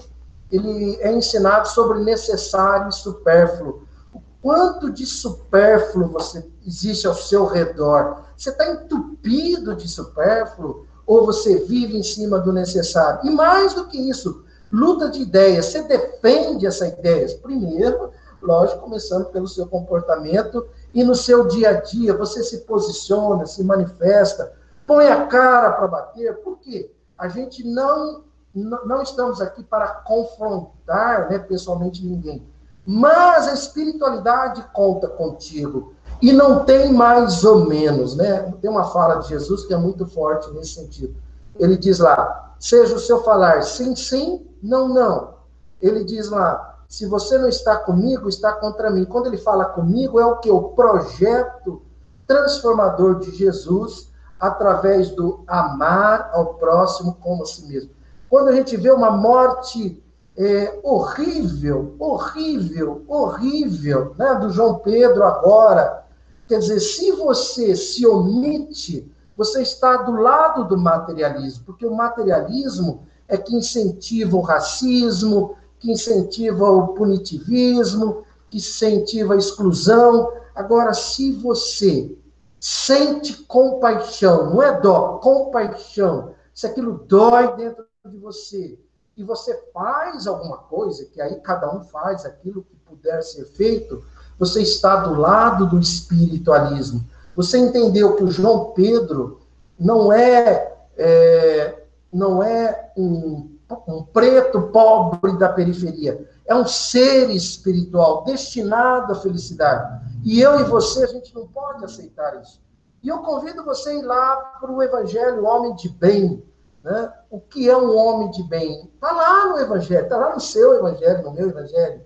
ele é ensinado sobre necessário e supérfluo. O quanto de supérfluo você existe ao seu redor? Você está entupido de supérfluo ou você vive em cima do necessário? E mais do que isso, luta de ideias. Você defende essas ideias? Primeiro, lógico, começando pelo seu comportamento e no seu dia a dia, você se posiciona, se manifesta, põe a cara para bater, por quê? A gente não, não estamos aqui para confrontar né, pessoalmente ninguém. Mas a espiritualidade conta contigo. E não tem mais ou menos, né? Tem uma fala de Jesus que é muito forte nesse sentido. Ele diz lá: seja o seu falar sim, sim, não, não. Ele diz lá: se você não está comigo, está contra mim. Quando ele fala comigo, é o que? O projeto transformador de Jesus através do amar ao próximo como a si mesmo. Quando a gente vê uma morte é, horrível, horrível, horrível, né, do João Pedro agora, quer dizer, se você se omite, você está do lado do materialismo, porque o materialismo é que incentiva o racismo, que incentiva o punitivismo, que incentiva a exclusão. Agora, se você sente compaixão, não é dó, compaixão, se aquilo dói dentro de você, e você faz alguma coisa, que aí cada um faz aquilo que puder ser feito, você está do lado do espiritualismo. Você entendeu que o João Pedro não é, é não é um um preto pobre da periferia. É um ser espiritual destinado à felicidade. E eu e você, a gente não pode aceitar isso. E eu convido você a ir lá para o Evangelho, homem de bem. Né? O que é um homem de bem? Está lá no Evangelho, está lá no seu Evangelho, no meu Evangelho.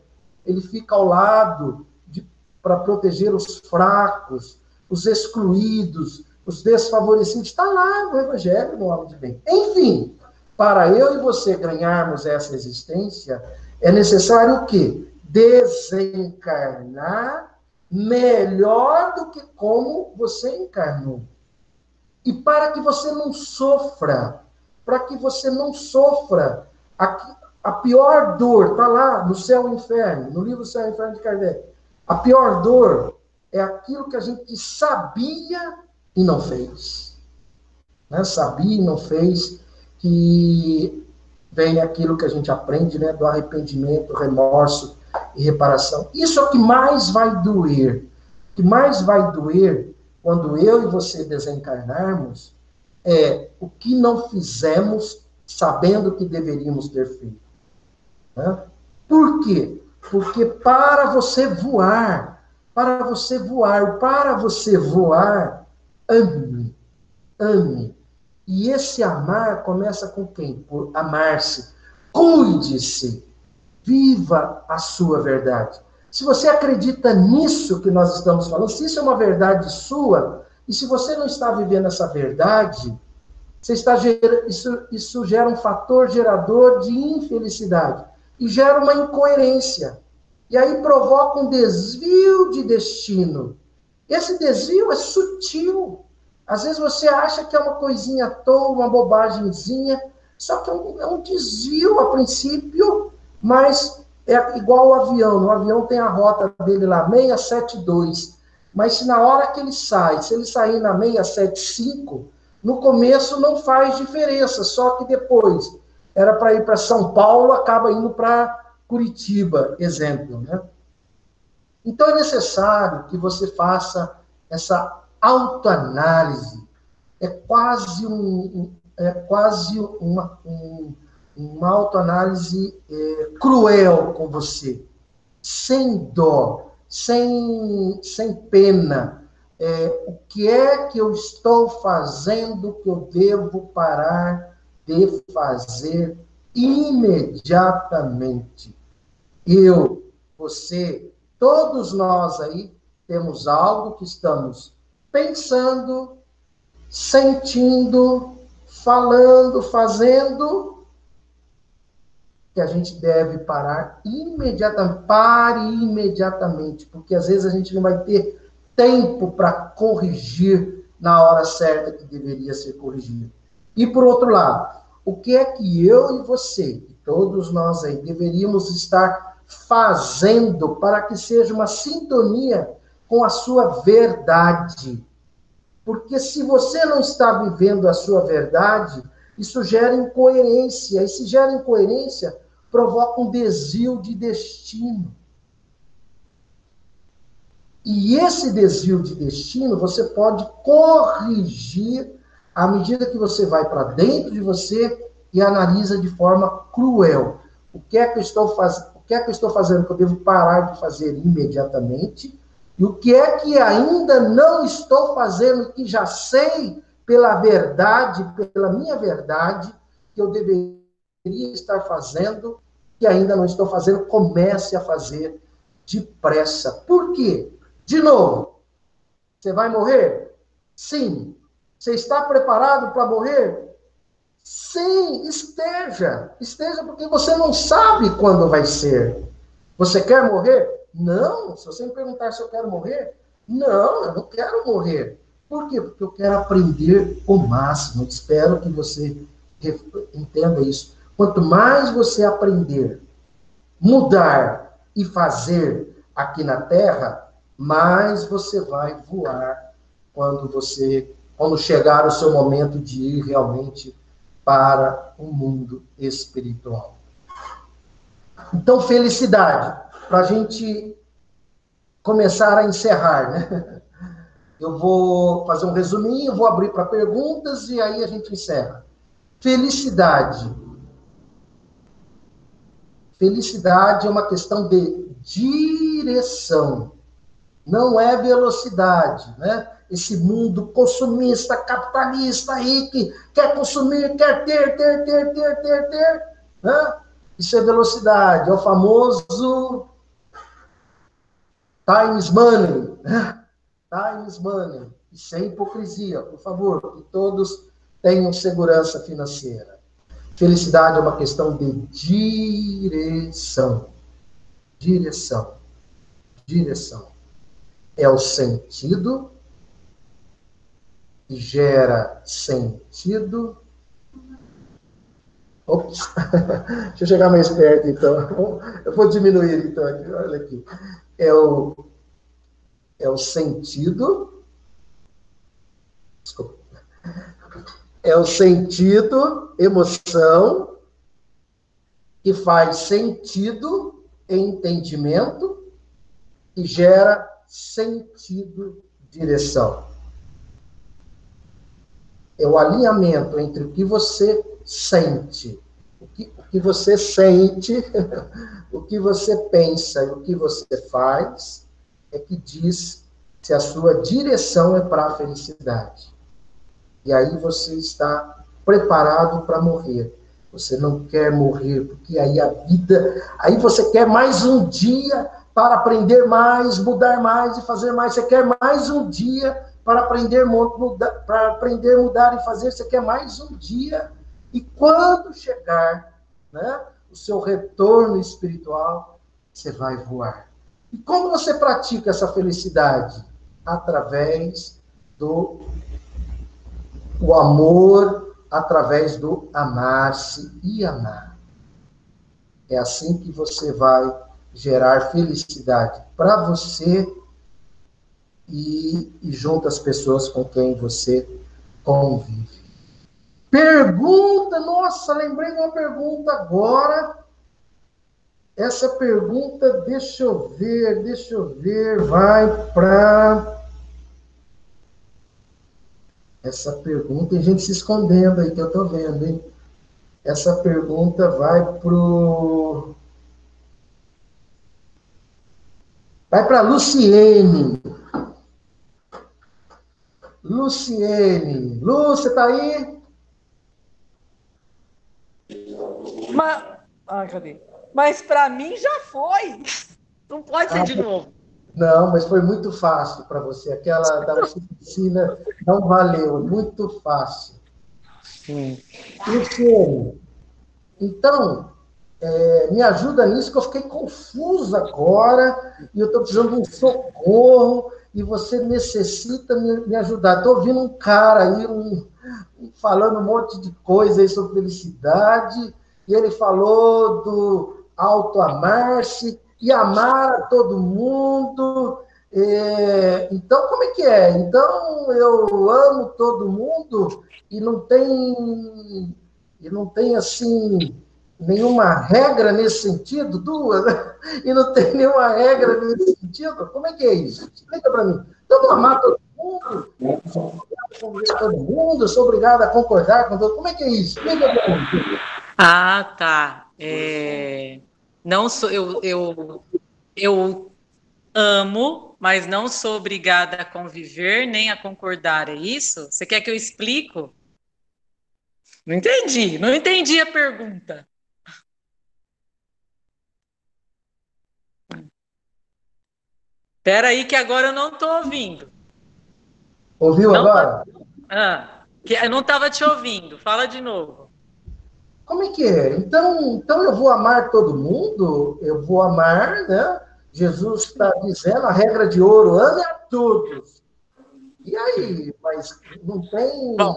Ele fica ao lado para proteger os fracos, os excluídos, os desfavorecidos. Está lá no Evangelho, no homem de bem. Enfim, para eu e você ganharmos essa existência, é necessário o quê? Desencarnar melhor do que como você encarnou. E para que você não sofra, para que você não sofra a, a pior dor, está lá no Céu e Inferno, no livro Céu e Inferno de Kardec. A pior dor é aquilo que a gente sabia e não fez. Né? Sabia e não fez que vem aquilo que a gente aprende, né, do arrependimento, remorso e reparação. Isso é o que mais vai doer. O que mais vai doer quando eu e você desencarnarmos é o que não fizemos sabendo que deveríamos ter feito. Né? Por quê? Porque para você voar, para você voar, para você voar, ame, ame, e esse amar começa com quem? Por amar-se. Cuide-se. Viva a sua verdade. Se você acredita nisso que nós estamos falando, se isso é uma verdade sua, e se você não está vivendo essa verdade, você está isso, isso gera um fator gerador de infelicidade e gera uma incoerência. E aí provoca um desvio de destino. Esse desvio é sutil. Às vezes você acha que é uma coisinha à toa, uma bobagemzinha, só que é um, é um desvio a princípio, mas é igual o avião. O avião tem a rota dele lá, 672. Mas se na hora que ele sai, se ele sair na 675, no começo não faz diferença, só que depois era para ir para São Paulo, acaba indo para Curitiba, exemplo. Né? Então é necessário que você faça essa autoanálise. É quase, um, é quase uma, um, uma autoanálise é, cruel com você, sem dó, sem, sem pena. É, o que é que eu estou fazendo que eu devo parar de fazer imediatamente? Eu, você, todos nós aí temos algo que estamos pensando, sentindo, falando, fazendo, que a gente deve parar imediatamente. Pare imediatamente, porque às vezes a gente não vai ter tempo para corrigir na hora certa que deveria ser corrigido. E por outro lado, o que é que eu e você, e todos nós aí, deveríamos estar fazendo para que seja uma sintonia com a sua verdade? Porque se você não está vivendo a sua verdade, isso gera incoerência. E se gera incoerência, provoca um desvio de destino. E esse desvio de destino você pode corrigir à medida que você vai para dentro de você e analisa de forma cruel. O que é que eu estou fazendo? O que é que eu estou fazendo que eu devo parar de fazer imediatamente? E o que é que ainda não estou fazendo, que já sei pela verdade, pela minha verdade, que eu deveria estar fazendo, que ainda não estou fazendo, comece a fazer depressa. Por quê? De novo, você vai morrer? Sim. Você está preparado para morrer? Sim, esteja. Esteja porque você não sabe quando vai ser. Você quer morrer? Não. Se você me perguntar se eu quero morrer, não, eu não quero morrer. Por quê? Porque eu quero aprender o máximo. Espero que você entenda isso. Quanto mais você aprender, mudar e fazer aqui na Terra, mais você vai voar quando você quando chegar o seu momento de ir realmente para o mundo espiritual. Então, felicidade, para a gente começar a encerrar, né? [LAUGHS] Eu vou fazer um resuminho, vou abrir para perguntas e aí a gente encerra. Felicidade. Felicidade é uma questão de direção, não é velocidade, né? Esse mundo consumista, capitalista que quer consumir, quer ter, ter, ter, ter, ter, ter, né? Isso é velocidade, é o famoso times money, né? Times money. Isso é hipocrisia, por favor, que todos tenham segurança financeira. Felicidade é uma questão de direção. Direção. Direção. É o sentido que gera sentido. Ops. [LAUGHS] Deixa eu chegar mais perto, então. Eu vou diminuir, então. Olha aqui. É o, é o sentido. Desculpa é o sentido, emoção, que faz sentido, entendimento e gera sentido, direção. É o alinhamento entre o que você sente, o que, o que você sente, [LAUGHS] o que você pensa e o que você faz, é que diz se a sua direção é para a felicidade. E aí você está preparado para morrer. Você não quer morrer, porque aí a vida. Aí você quer mais um dia para aprender mais, mudar mais e fazer mais. Você quer mais um dia para aprender, mudar, para aprender, mudar e fazer. Você quer mais um dia. E quando chegar né, o seu retorno espiritual, você vai voar. E como você pratica essa felicidade? Através do o amor através do amar-se e amar. É assim que você vai gerar felicidade para você e, e junto às pessoas com quem você convive. Pergunta, nossa, lembrei de uma pergunta agora. Essa pergunta, deixa eu ver, deixa eu ver, vai para essa pergunta, tem gente se escondendo aí que eu estou vendo, hein? Essa pergunta vai pro. Vai para Luciene. Luciene. Lu, você está aí? Mas, ah, cadê? Mas para mim já foi. Não pode ser ah, de novo. Não, mas foi muito fácil para você. Aquela da oficina não valeu, muito fácil. Sim. Luciene, então, é, me ajuda nisso, que eu fiquei confuso agora, e eu estou precisando de um socorro, e você necessita me, me ajudar. Estou ouvindo um cara aí, um, um, falando um monte de coisa aí sobre felicidade, e ele falou do auto-amar-se, e amar a todo mundo. É, então, como é que é? Então, eu amo todo mundo e não tem, e não tem assim, nenhuma regra nesse sentido, duas, né? e não tem nenhuma regra nesse sentido? Como é que é isso? Explica para mim. Então, vou amar todo mundo, todo mundo, sou obrigado a concordar com todo. Como é que é isso? Explica para mim. Ah, tá. É... Não sou eu, eu eu amo, mas não sou obrigada a conviver nem a concordar, é isso? Você quer que eu explico? Não entendi, não entendi a pergunta. Espera aí que agora eu não estou ouvindo. Ouviu não agora? Tô... Ah, que eu não estava te ouvindo. Fala de novo. Como é que é? Então, então eu vou amar todo mundo? Eu vou amar, né? Jesus está dizendo a regra de ouro: ame a todos. E aí? Mas não tem. Bom.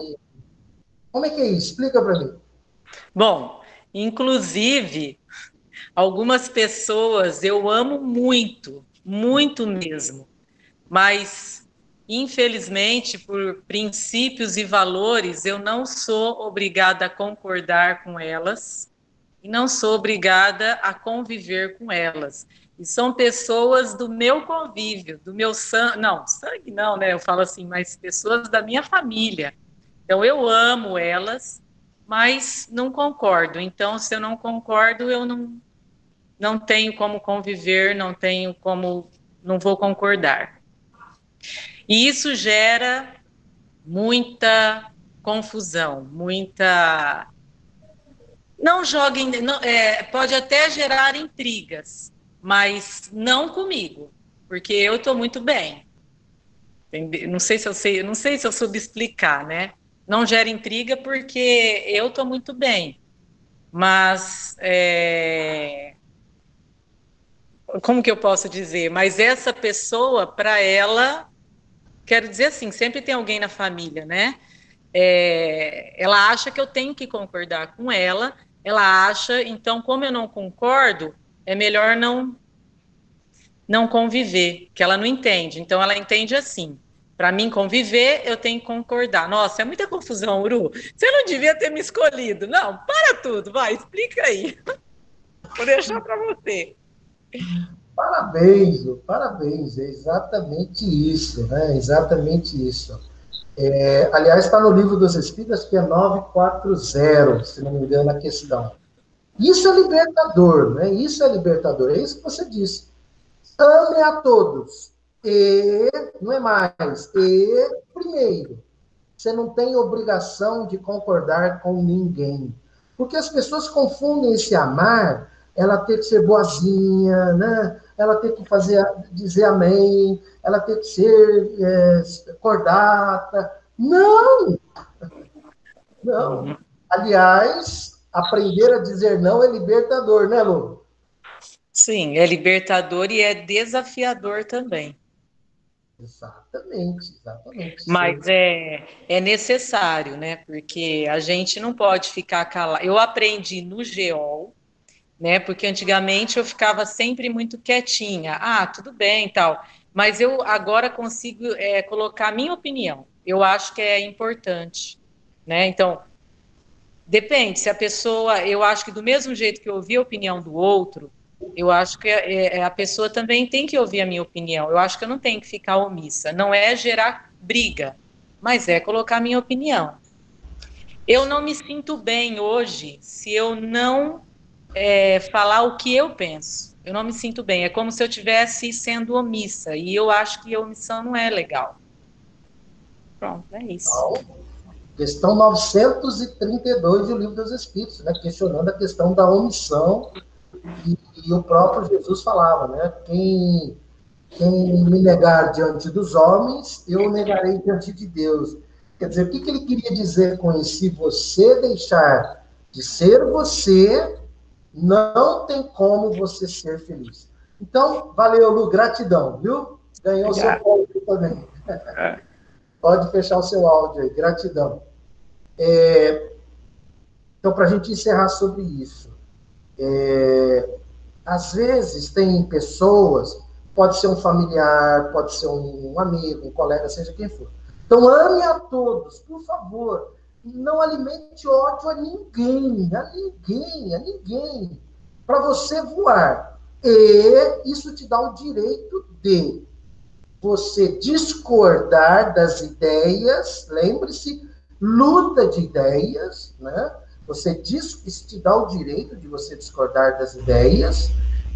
Como é que é isso? Explica para mim. Bom, inclusive, algumas pessoas eu amo muito, muito mesmo, mas infelizmente, por princípios e valores, eu não sou obrigada a concordar com elas e não sou obrigada a conviver com elas. E são pessoas do meu convívio, do meu sangue, não, sangue não, né? Eu falo assim, mas pessoas da minha família. Então eu amo elas, mas não concordo. Então, se eu não concordo, eu não, não tenho como conviver, não tenho como, não vou concordar. E isso gera muita confusão, muita. Não joguem, não, é, pode até gerar intrigas, mas não comigo, porque eu estou muito bem. Não sei se eu sei, não sei se eu soube explicar, né? não gera intriga porque eu estou muito bem. Mas é... como que eu posso dizer? Mas essa pessoa, para ela, quero dizer assim, sempre tem alguém na família, né? É... ela acha que eu tenho que concordar com ela. Ela acha, então, como eu não concordo, é melhor não não conviver, que ela não entende. Então, ela entende assim para mim conviver, eu tenho que concordar. Nossa, é muita confusão, Uru. Você não devia ter me escolhido. Não, para tudo, vai, explica aí. [LAUGHS] Vou deixar para você. Parabéns, parabéns. É exatamente isso, né? Exatamente isso. É, aliás, está no livro dos Espíritos, que é 940, se não me engano, a questão. Isso é libertador, né? Isso é libertador. É isso que você disse. Ame a todos e, não é mais, e, primeiro, você não tem obrigação de concordar com ninguém. Porque as pessoas confundem esse amar, ela tem que ser boazinha, né? Ela tem que fazer, dizer amém, ela tem que ser é, cordata. Não! Não. Aliás, aprender a dizer não é libertador, né, Lu? Sim, é libertador e é desafiador também. Exatamente, exatamente. Mas é, é necessário, né? Porque a gente não pode ficar calado. Eu aprendi no GEOL, né? Porque antigamente eu ficava sempre muito quietinha. Ah, tudo bem tal. Mas eu agora consigo é, colocar a minha opinião. Eu acho que é importante, né? Então, depende. Se a pessoa, eu acho que do mesmo jeito que eu ouvi a opinião do outro, eu acho que é, é, a pessoa também tem que ouvir a minha opinião. Eu acho que eu não tenho que ficar omissa. Não é gerar briga, mas é colocar a minha opinião. Eu não me sinto bem hoje se eu não é, falar o que eu penso. Eu não me sinto bem. É como se eu estivesse sendo omissa. E eu acho que a omissão não é legal. Pronto, é isso. Questão 932 do Livro dos Espíritos, né? questionando a questão da omissão e, e, o próprio Jesus falava, né? Quem, quem me negar diante dos homens, eu negarei diante de Deus. Quer dizer, o que, que ele queria dizer com isso? Se você deixar de ser você, não tem como você ser feliz. Então, valeu, Lu, gratidão, viu? Ganhou o seu áudio também. É. [LAUGHS] Pode fechar o seu áudio aí, gratidão. É, então, para a gente encerrar sobre isso, é, às vezes tem pessoas, pode ser um familiar, pode ser um amigo, um colega, seja quem for. Então ame a todos, por favor. Não alimente ódio a ninguém, a ninguém, a ninguém. Para você voar. E isso te dá o direito de você discordar das ideias, lembre-se, luta de ideias, né? Você diz, isso te dá o direito de você discordar das ideias,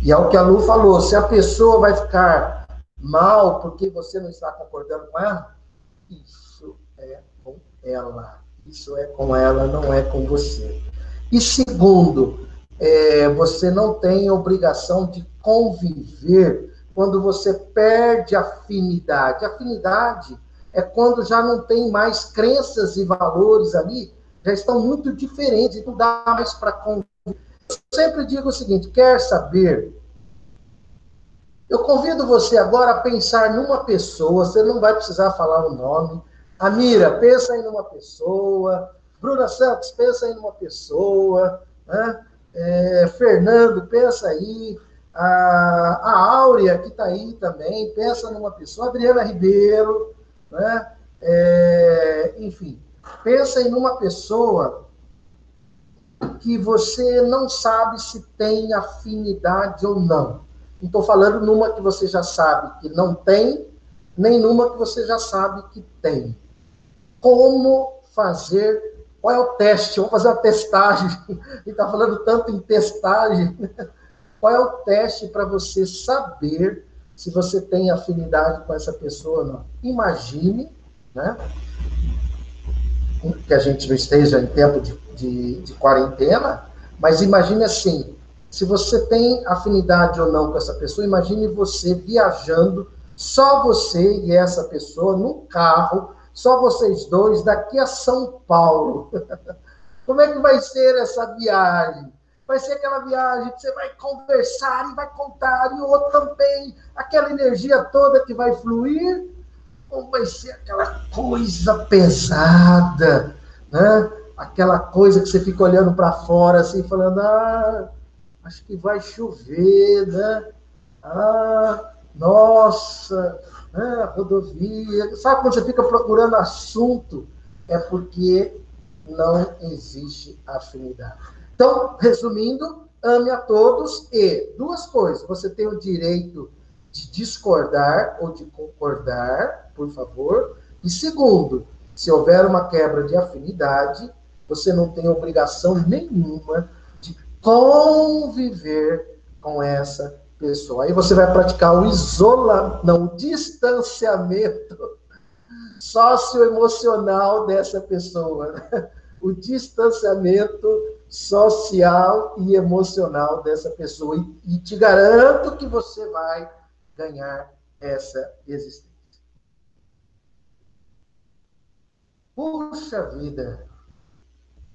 e é o que a Lu falou: se a pessoa vai ficar mal porque você não está concordando com ela, isso é com ela. Isso é com ela, não é com você. E segundo, é, você não tem obrigação de conviver quando você perde afinidade. Afinidade é quando já não tem mais crenças e valores ali, já estão muito diferentes, não dá mais para conviver. Eu sempre digo o seguinte: quer saber? Eu convido você agora a pensar numa pessoa, você não vai precisar falar o nome. Amira, pensa aí numa pessoa. Bruna Santos, pensa aí numa pessoa. Né? É, Fernando, pensa aí. A, a Áurea, que está aí também, pensa numa pessoa. Adriana Ribeiro, né? É, enfim, pensa em uma pessoa que você não sabe se tem afinidade ou não. Não estou falando numa que você já sabe que não tem, nem numa que você já sabe que tem. Como fazer? Qual é o teste? Vamos fazer uma testagem. [LAUGHS] E está falando tanto em testagem. [LAUGHS] Qual é o teste para você saber se você tem afinidade com essa pessoa ou não? Imagine, né? Que a gente não esteja em tempo de, de, de quarentena, mas imagine assim: se você tem afinidade ou não com essa pessoa, imagine você viajando, só você e essa pessoa, num carro, só vocês dois, daqui a São Paulo. [LAUGHS] Como é que vai ser essa viagem? vai ser aquela viagem que você vai conversar e vai contar, e o outro também, aquela energia toda que vai fluir, ou vai ser aquela coisa pesada, né? Aquela coisa que você fica olhando para fora assim, falando, ah, acho que vai chover, né? Ah, nossa, né? rodovia. Sabe quando você fica procurando assunto? É porque não existe afinidade. Então, resumindo, ame a todos e duas coisas. Você tem o direito de discordar ou de concordar, por favor. E segundo, se houver uma quebra de afinidade, você não tem obrigação nenhuma de conviver com essa pessoa. Aí você vai praticar o isolamento, não, o distanciamento socioemocional dessa pessoa. [LAUGHS] O distanciamento social e emocional dessa pessoa. E, e te garanto que você vai ganhar essa existência. Puxa vida!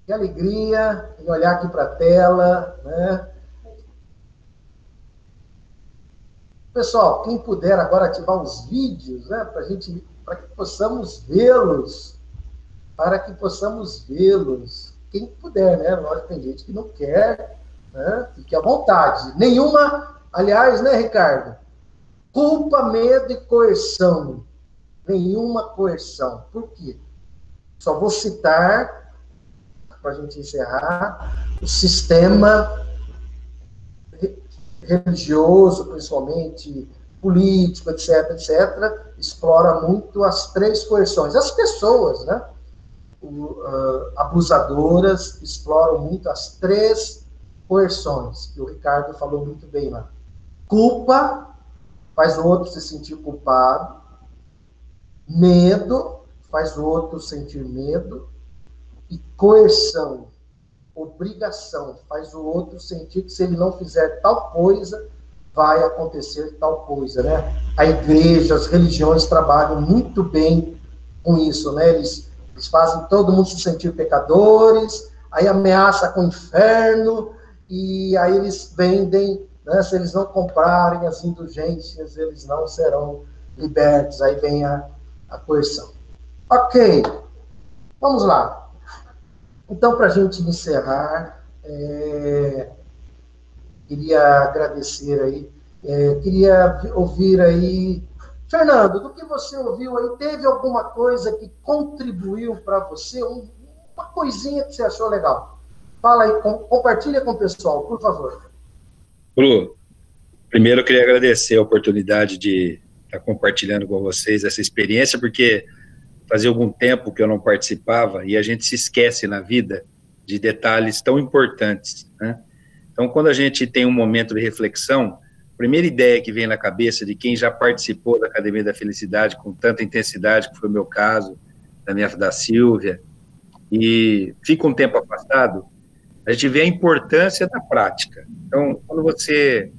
Que alegria em olhar aqui para a tela, né? Pessoal, quem puder agora ativar os vídeos, né, para gente, para que possamos vê-los, para que possamos vê-los quem puder, né? Lógico, tem gente que não quer, né? Fique à vontade. Nenhuma, aliás, né, Ricardo? Culpa, medo e coerção. Nenhuma coerção. Por quê? Só vou citar, para a gente encerrar, o sistema religioso, principalmente político, etc., etc., explora muito as três coerções. As pessoas, né? uh, abusadoras exploram muito as três coerções, que o Ricardo falou muito bem lá. Culpa faz o outro se sentir culpado, medo faz o outro sentir medo, e coerção, obrigação, faz o outro sentir que se ele não fizer tal coisa, vai acontecer tal coisa, né? A igreja, as religiões trabalham muito bem com isso, né? Eles eles fazem todo mundo se sentir pecadores, aí ameaça com o inferno, e aí eles vendem, né, se eles não comprarem as indulgências, eles não serão libertos. Aí vem a, a coerção. Ok, vamos lá. Então, para a gente encerrar, é, queria agradecer aí, é, queria ouvir aí Fernando, do que você ouviu aí, teve alguma coisa que contribuiu para você? Um, uma coisinha que você achou legal? Fala aí, com, compartilha com o pessoal, por favor. Bru, primeiro eu queria agradecer a oportunidade de estar compartilhando com vocês essa experiência, porque fazia algum tempo que eu não participava e a gente se esquece na vida de detalhes tão importantes, né? Então, quando a gente tem um momento de reflexão, primeira ideia que vem na cabeça de quem já participou da Academia da Felicidade com tanta intensidade, que foi o meu caso, da minha da Silvia, e fica um tempo afastado, a gente vê a importância da prática. Então, quando você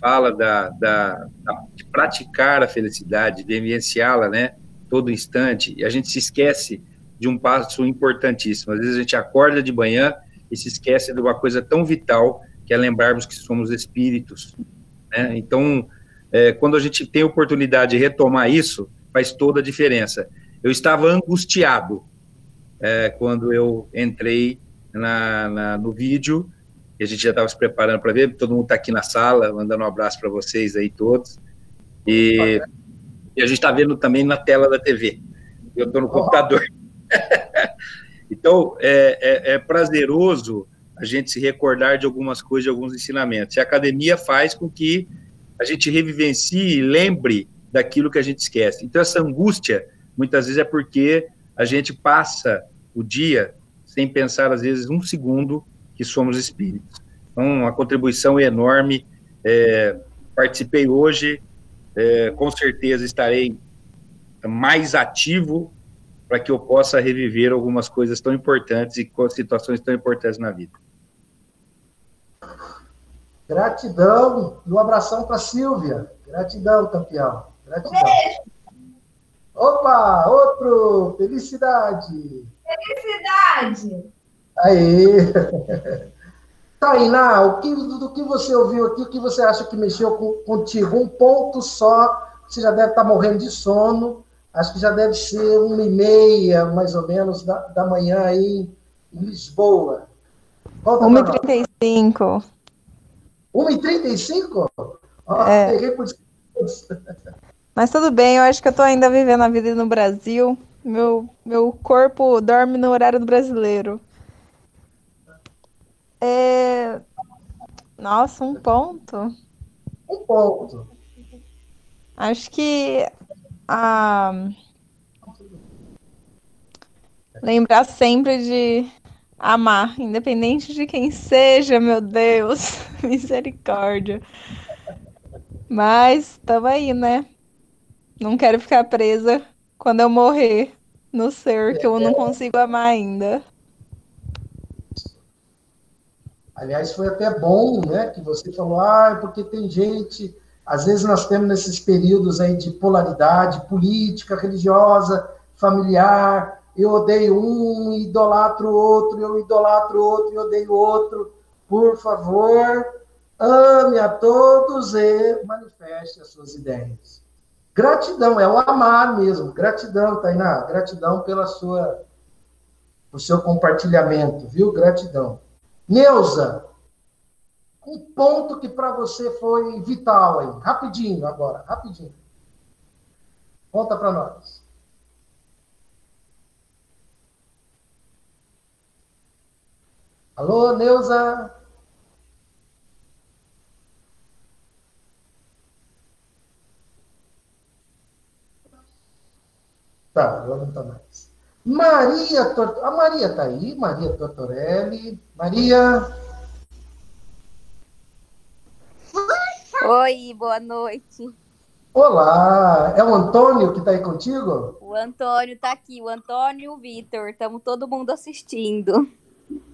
fala da, da, da de praticar a felicidade, de vivenciá-la, né, todo instante, e a gente se esquece de um passo importantíssimo. Às vezes a gente acorda de manhã e se esquece de uma coisa tão vital que é lembrarmos que somos espíritos. Né? Então, é, quando a gente tem oportunidade de retomar isso, faz toda a diferença. Eu estava angustiado é, quando eu entrei na, na, no vídeo, e a gente já estava se preparando para ver, todo mundo está aqui na sala, mandando um abraço para vocês aí todos, e, e a gente está vendo também na tela da TV, eu estou no computador. [LAUGHS] então, é, é, é prazeroso a gente se recordar de algumas coisas, de alguns ensinamentos. E a academia faz com que a gente revivencie e lembre daquilo que a gente esquece. Então, essa angústia, muitas vezes, é porque a gente passa o dia sem pensar, às vezes, um segundo que somos espíritos. Então, a contribuição enorme. É, participei hoje, é, com certeza estarei mais ativo para que eu possa reviver algumas coisas tão importantes e situações tão importantes na vida. Gratidão e um abração para Silvia. Gratidão, campeão. Gratidão. Opa, outro. Felicidade. Felicidade. Aí. [LAUGHS] Tainá, o que, do que você ouviu aqui, o que você acha que mexeu com, contigo? Um ponto só, você já deve estar morrendo de sono, acho que já deve ser uma e meia, mais ou menos, da, da manhã aí em Lisboa. 1h35. 1h35? Oh, É. por... [LAUGHS] Mas tudo bem, eu acho que eu tô ainda vivendo a vida no Brasil. Meu, meu corpo dorme no horário do brasileiro. É... Nossa, um ponto. Um ponto. Acho que a... lembrar sempre de amar, independente de quem seja, meu Deus, [LAUGHS] misericórdia. Mas tamo aí, né? Não quero ficar presa quando eu morrer no ser que eu não consigo amar ainda. Aliás, foi até bom, né, que você falou, ah, porque tem gente, às vezes nós temos nesses períodos aí de polaridade política, religiosa, familiar, eu odeio um, idolatro outro, eu idolatro outro e odeio outro. Por favor, ame a todos e manifeste as suas ideias. Gratidão, é o amar mesmo. Gratidão, Tainá, gratidão pela sua, o seu compartilhamento, viu? Gratidão. Neuza, um ponto que para você foi vital aí, rapidinho agora, rapidinho. Conta para nós. Alô, Neuza? Tá, agora não tá mais. Maria Tortorelli. A Maria tá aí, Maria Tortorelli. Maria. Oi, boa noite. Olá, é o Antônio que está aí contigo? O Antônio tá aqui, o Antônio e o Vitor, estamos todo mundo assistindo.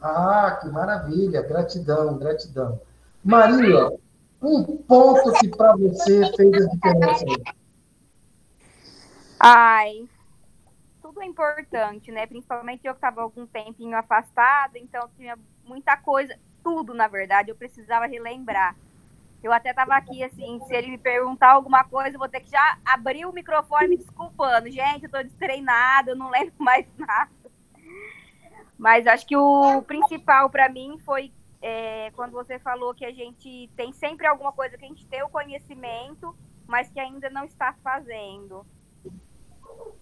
Ah, que maravilha, gratidão, gratidão. Maria, um ponto que para você fez a diferença. Ai, é importante, né? Principalmente eu que estava algum tempinho afastada, então tinha muita coisa, tudo na verdade, eu precisava relembrar. Eu até estava aqui, assim, se ele me perguntar alguma coisa, eu vou ter que já abrir o microfone me desculpando. Gente, eu tô destreinada, eu não lembro mais [LAUGHS] nada. Mas acho que o principal para mim foi é, quando você falou que a gente tem sempre alguma coisa que a gente tem o conhecimento, mas que ainda não está fazendo.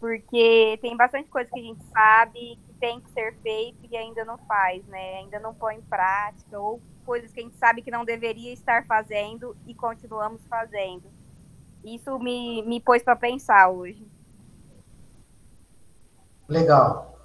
Porque tem bastante coisa que a gente sabe que tem que ser feito e ainda não faz, né? Ainda não põe em prática, ou coisas que a gente sabe que não deveria estar fazendo e continuamos fazendo. Isso me, me pôs para pensar hoje. Legal.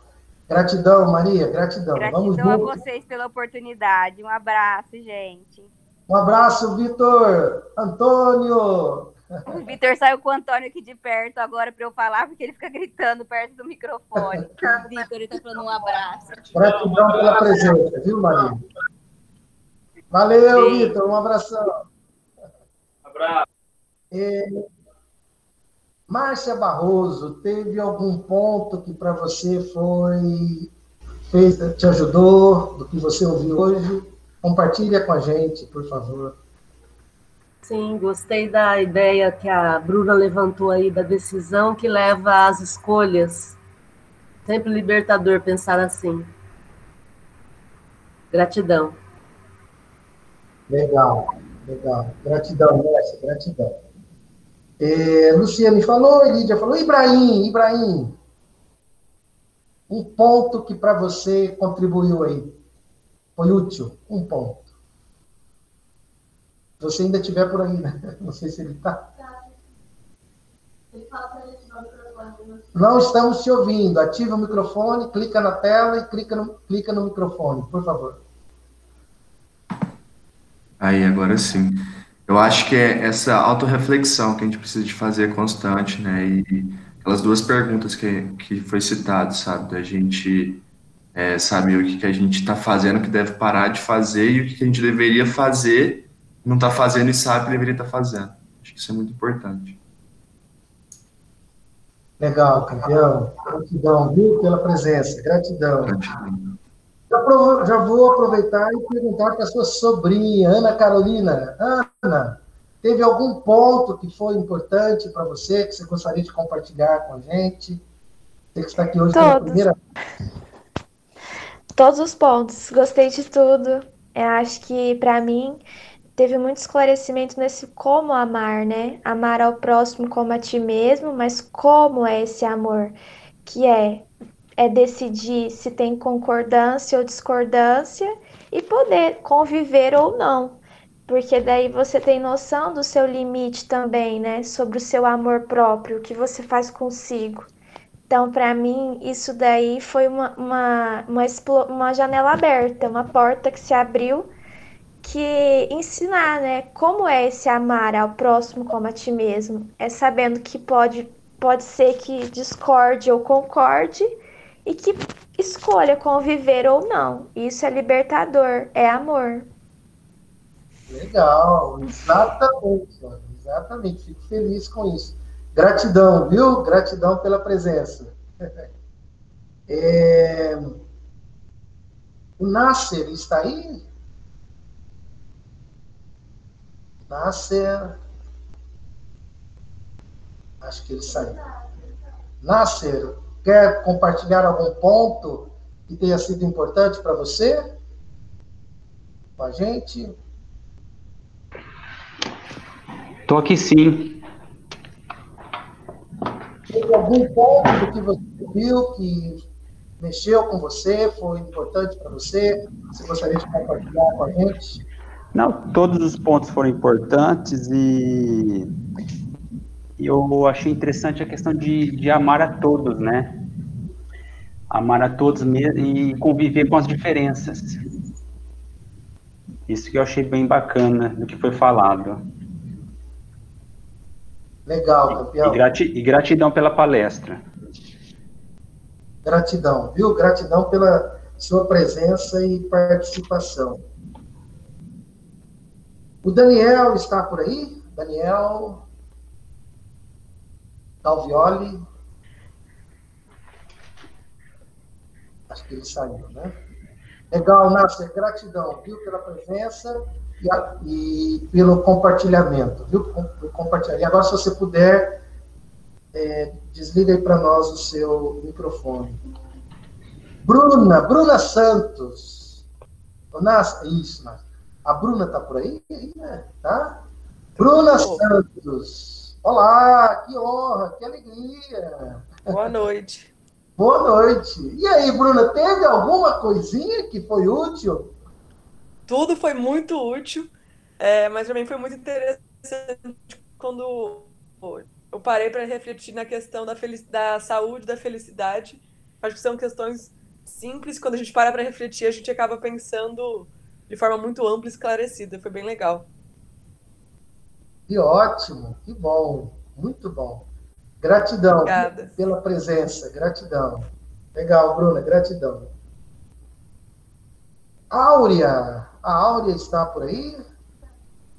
Gratidão, Maria, gratidão. Vamos Gratidão a juntos. vocês pela oportunidade. Um abraço, gente. Um abraço, Vitor. Antônio. O Vitor saiu com o Antônio aqui de perto agora para eu falar, porque ele fica gritando perto do microfone. O Vitor, ele tá falando um abraço. Gratidão pela presença, viu, Maria? Valeu. Vitor. Um abração. Abraço. É, Márcia Barroso, teve algum ponto que para você foi fez, te ajudou do que você ouviu hoje? Compartilha com a gente, por favor. Sim, gostei da ideia que a Bruna levantou aí da decisão que leva às escolhas. Sempre libertador pensar assim. Gratidão. Legal, legal. Gratidão, Márcia, gratidão. É, Luciane falou, Lídia falou, Ibrahim, Ibrahim, um ponto que para você contribuiu aí, foi útil, um ponto. Você ainda estiver por aí, né? [LAUGHS] Não sei se ele está. Não estamos te ouvindo. Ativa o microfone, clica na tela e clica no, clica no microfone, por favor. Aí, agora sim. Eu acho que é essa autorreflexão que a gente precisa de fazer constante, né? E aquelas duas perguntas que, que foi citado, sabe? Da gente é, saber o que, que a gente está fazendo, que deve parar de fazer e o que, que a gente deveria fazer, não está fazendo e sabe que deveria estar tá fazendo. Acho que isso é muito importante. Legal, campeão. Gratidão, viu, pela presença. Gratidão. Gratidão. Já vou aproveitar e perguntar para a sua sobrinha, Ana Carolina. Ana, teve algum ponto que foi importante para você, que você gostaria de compartilhar com a gente? Você que está aqui hoje Todos. pela primeira Todos os pontos. Gostei de tudo. Eu acho que, para mim, teve muito esclarecimento nesse como amar, né? Amar ao próximo como a ti mesmo, mas como é esse amor? Que é é decidir se tem concordância ou discordância e poder conviver ou não. Porque daí você tem noção do seu limite também, né? Sobre o seu amor próprio, o que você faz consigo. Então, para mim, isso daí foi uma, uma, uma, uma janela aberta, uma porta que se abriu que ensinar, né? Como é esse amar ao próximo como a ti mesmo. É sabendo que pode, pode ser que discorde ou concorde, e que escolha conviver ou não. Isso é libertador, é amor. Legal, exatamente, exatamente. Fico feliz com isso. Gratidão, viu? Gratidão pela presença. [LAUGHS] É... O Nasser está aí? Nasser. Acho que ele saiu. Nasser, Quer compartilhar algum ponto que tenha sido importante para você? Com a gente? Estou aqui sim. Tem algum ponto que você viu que mexeu com você, foi importante para você? Você gostaria de compartilhar com a gente? Não, todos os pontos foram importantes e eu achei interessante a questão de, de amar a todos, né? Amar a todos e conviver com as diferenças. Isso que eu achei bem bacana do que foi falado. Legal, campeão. E, grati e gratidão pela palestra. Gratidão, viu? Gratidão pela sua presença e participação. O Daniel está por aí? Daniel, Alvioli. Acho que ele saiu, né? Legal, Nasser, gratidão, viu, pela presença e, a, e pelo compartilhamento, viu? Compartilhar. E agora, se você puder, é, desliga aí para nós o seu microfone. Bruna, Bruna Santos. Nasser, isso, Nasser. A Bruna está por aí, né? Tá? Bruna Santos. Olá, que honra, que alegria. Boa noite. Boa noite. E aí, Bruna, teve alguma coisinha que foi útil? Tudo foi muito útil, é, mas mim foi muito interessante quando eu parei para refletir na questão da, da saúde, da felicidade. Acho que são questões simples, quando a gente para para refletir, a gente acaba pensando de forma muito ampla e esclarecida. Foi bem legal. Que ótimo, que bom, muito bom. Gratidão Obrigada. pela presença, gratidão. Legal, Bruna, gratidão. Áurea, a Áurea está por aí?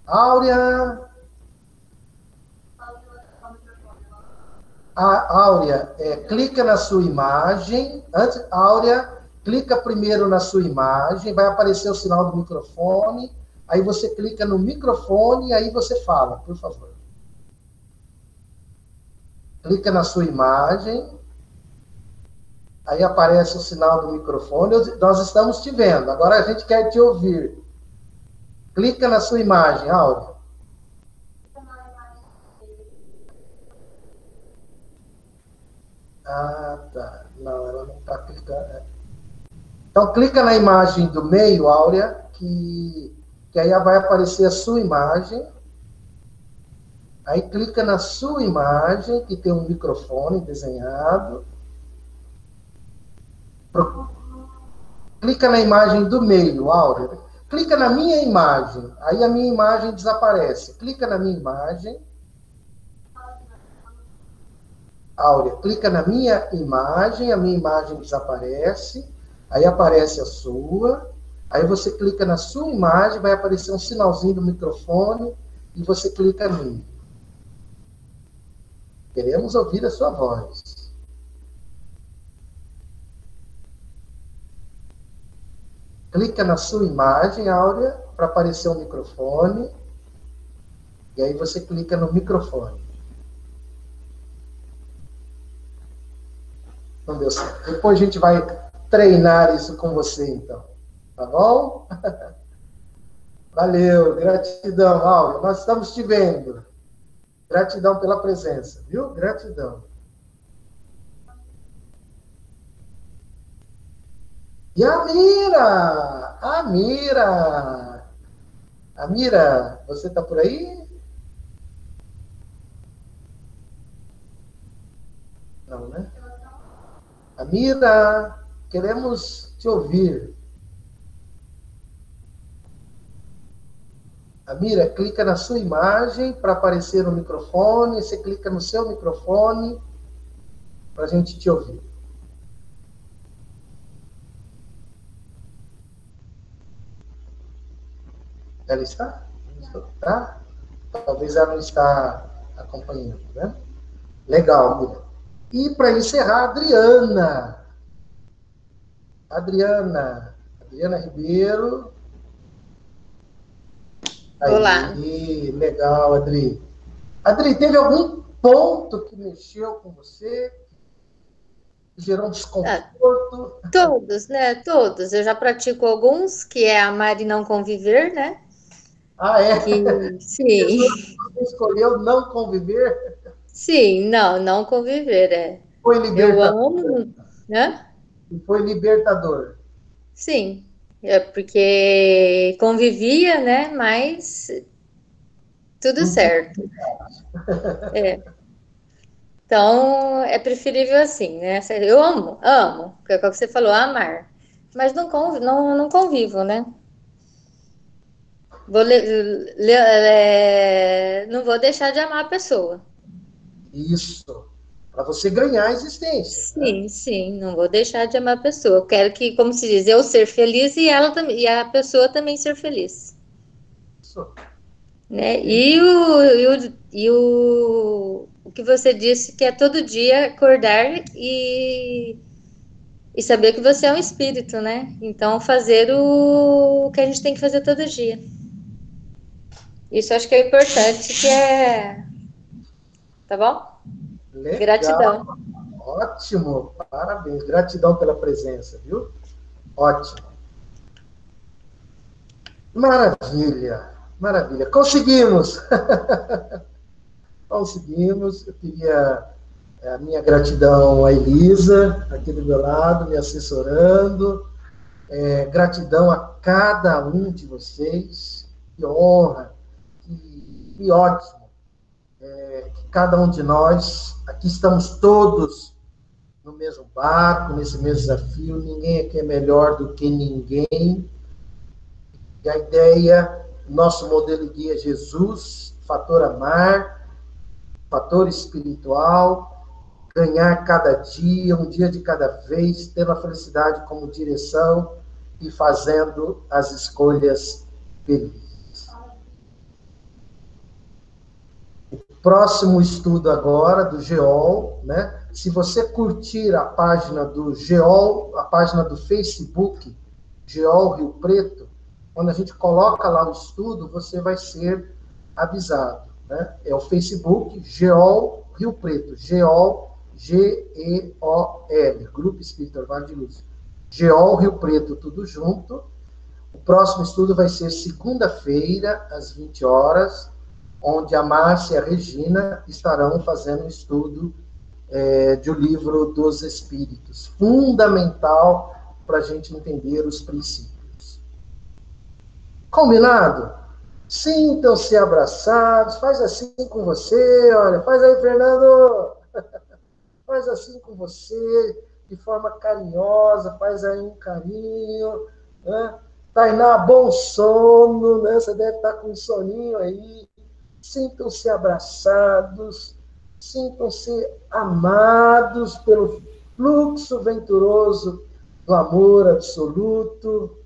Áurea. A Áurea, é, clica na sua imagem. Antes, Áurea, clica primeiro na sua imagem, vai aparecer o sinal do microfone. Aí você clica no microfone e aí você fala, por favor. Clica na sua imagem. Aí aparece o sinal do microfone. Nós estamos te vendo. Agora a gente quer te ouvir. Clica na sua imagem, Áurea. Ah, tá. Não, ela não está clicando. Então, clica na imagem do meio, Áurea, que, que aí vai aparecer a sua imagem. Aí clica na sua imagem, que tem um microfone desenhado. Clica na imagem do meio, Áurea. Clica na minha imagem. Aí a minha imagem desaparece. Clica na minha imagem. Áurea, clica na minha imagem, a minha imagem desaparece, aí aparece a sua, aí você clica na sua imagem, vai aparecer um sinalzinho do microfone e você clica nele. Queremos ouvir a sua voz. Clica na sua imagem, Áurea, para aparecer o um microfone. E aí você clica no microfone. Não deu certo. Depois a gente vai treinar isso com você, então. Tá bom? [LAUGHS] Valeu, gratidão, Áurea. Nós estamos te vendo. Gratidão pela presença, viu? Gratidão. E a Mira! A Mira! A Mira, você está por aí? Não, né? Amira, queremos te ouvir. Amira, clica na sua imagem para aparecer no microfone. Você clica no seu microfone para a gente te ouvir. Ela está? Tá? Talvez ela não está acompanhando, né? Legal, Amira. E para encerrar, Adriana. Adriana. Adriana Ribeiro. Aí, Olá. Legal, Adri. Adri, teve algum ponto que mexeu com você? Gerou um desconforto? Ah, todos, né? Todos. Eu já pratico alguns, que é amar e não conviver, né? Ah, é? Que, sim. [LAUGHS] Você escolheu não conviver? Sim, não, não conviver, é. Foi libertador. Eu amo, né? Foi libertador. Sim, é porque convivia, né? Mas tudo certo. É. Então, é preferível assim, né? Eu amo, amo, que é o que você falou, amar. Mas não, convivo, não, não convivo, né? Vou le, le, é, não vou deixar de amar a pessoa. Isso. Para você ganhar a existência. Sim, né? sim. Não vou deixar de amar a pessoa. Eu quero que, como se diz, eu ser feliz e ela e a pessoa também ser feliz. Isso. Né? E, o, e, o, e o, o que você disse que é todo dia acordar e, e saber que você é um espírito, né? Então fazer o, o que a gente tem que fazer todo dia. Isso acho que é importante, que é Tá bom? Legal. Gratidão. Ótimo, parabéns. Gratidão pela presença, viu? Ótimo. Maravilha, maravilha. Conseguimos! [LAUGHS] Conseguimos. Eu queria é, a minha gratidão à Elisa, aqui do meu lado, me assessorando. É, gratidão a cada um de vocês. Que honra, que, que ótimo que cada um de nós, aqui estamos todos no mesmo barco, nesse mesmo desafio, ninguém aqui é melhor do que ninguém. E a ideia, nosso modelo guia é Jesus, fator amar, fator espiritual, ganhar cada dia, um dia de cada vez, tendo a felicidade como direção e fazendo as escolhas felizes. Próximo estudo agora do GEOL, né? Se você curtir a página do GEOL, a página do Facebook, GEOL Rio Preto, quando a gente coloca lá o estudo, você vai ser avisado. Né? É o Facebook GEOL Rio Preto, GEOL, G-E-O-L, Grupo Espírita Orvalho de Luz. GEOL Rio Preto, tudo junto. O próximo estudo vai ser segunda-feira, às 20 horas, onde a Márcia e a Regina estarão fazendo um estudo é, de o livro dos Espíritos, fundamental para a gente entender os princípios. Combinado? Sintam-se abraçados, faz assim com você, olha, faz aí, Fernando, [LAUGHS] faz assim com você, de forma carinhosa, faz aí um carinho, né? Tainá, bom sono, né? Você deve estar com um soninho aí. Sintam-se abraçados, sintam-se amados pelo fluxo venturoso do amor absoluto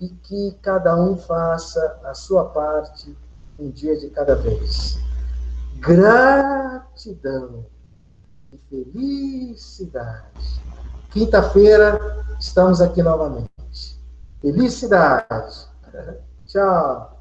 e que cada um faça a sua parte um dia de cada vez. Gratidão e felicidade. Quinta-feira estamos aqui novamente. Felicidade. [LAUGHS] Tchau.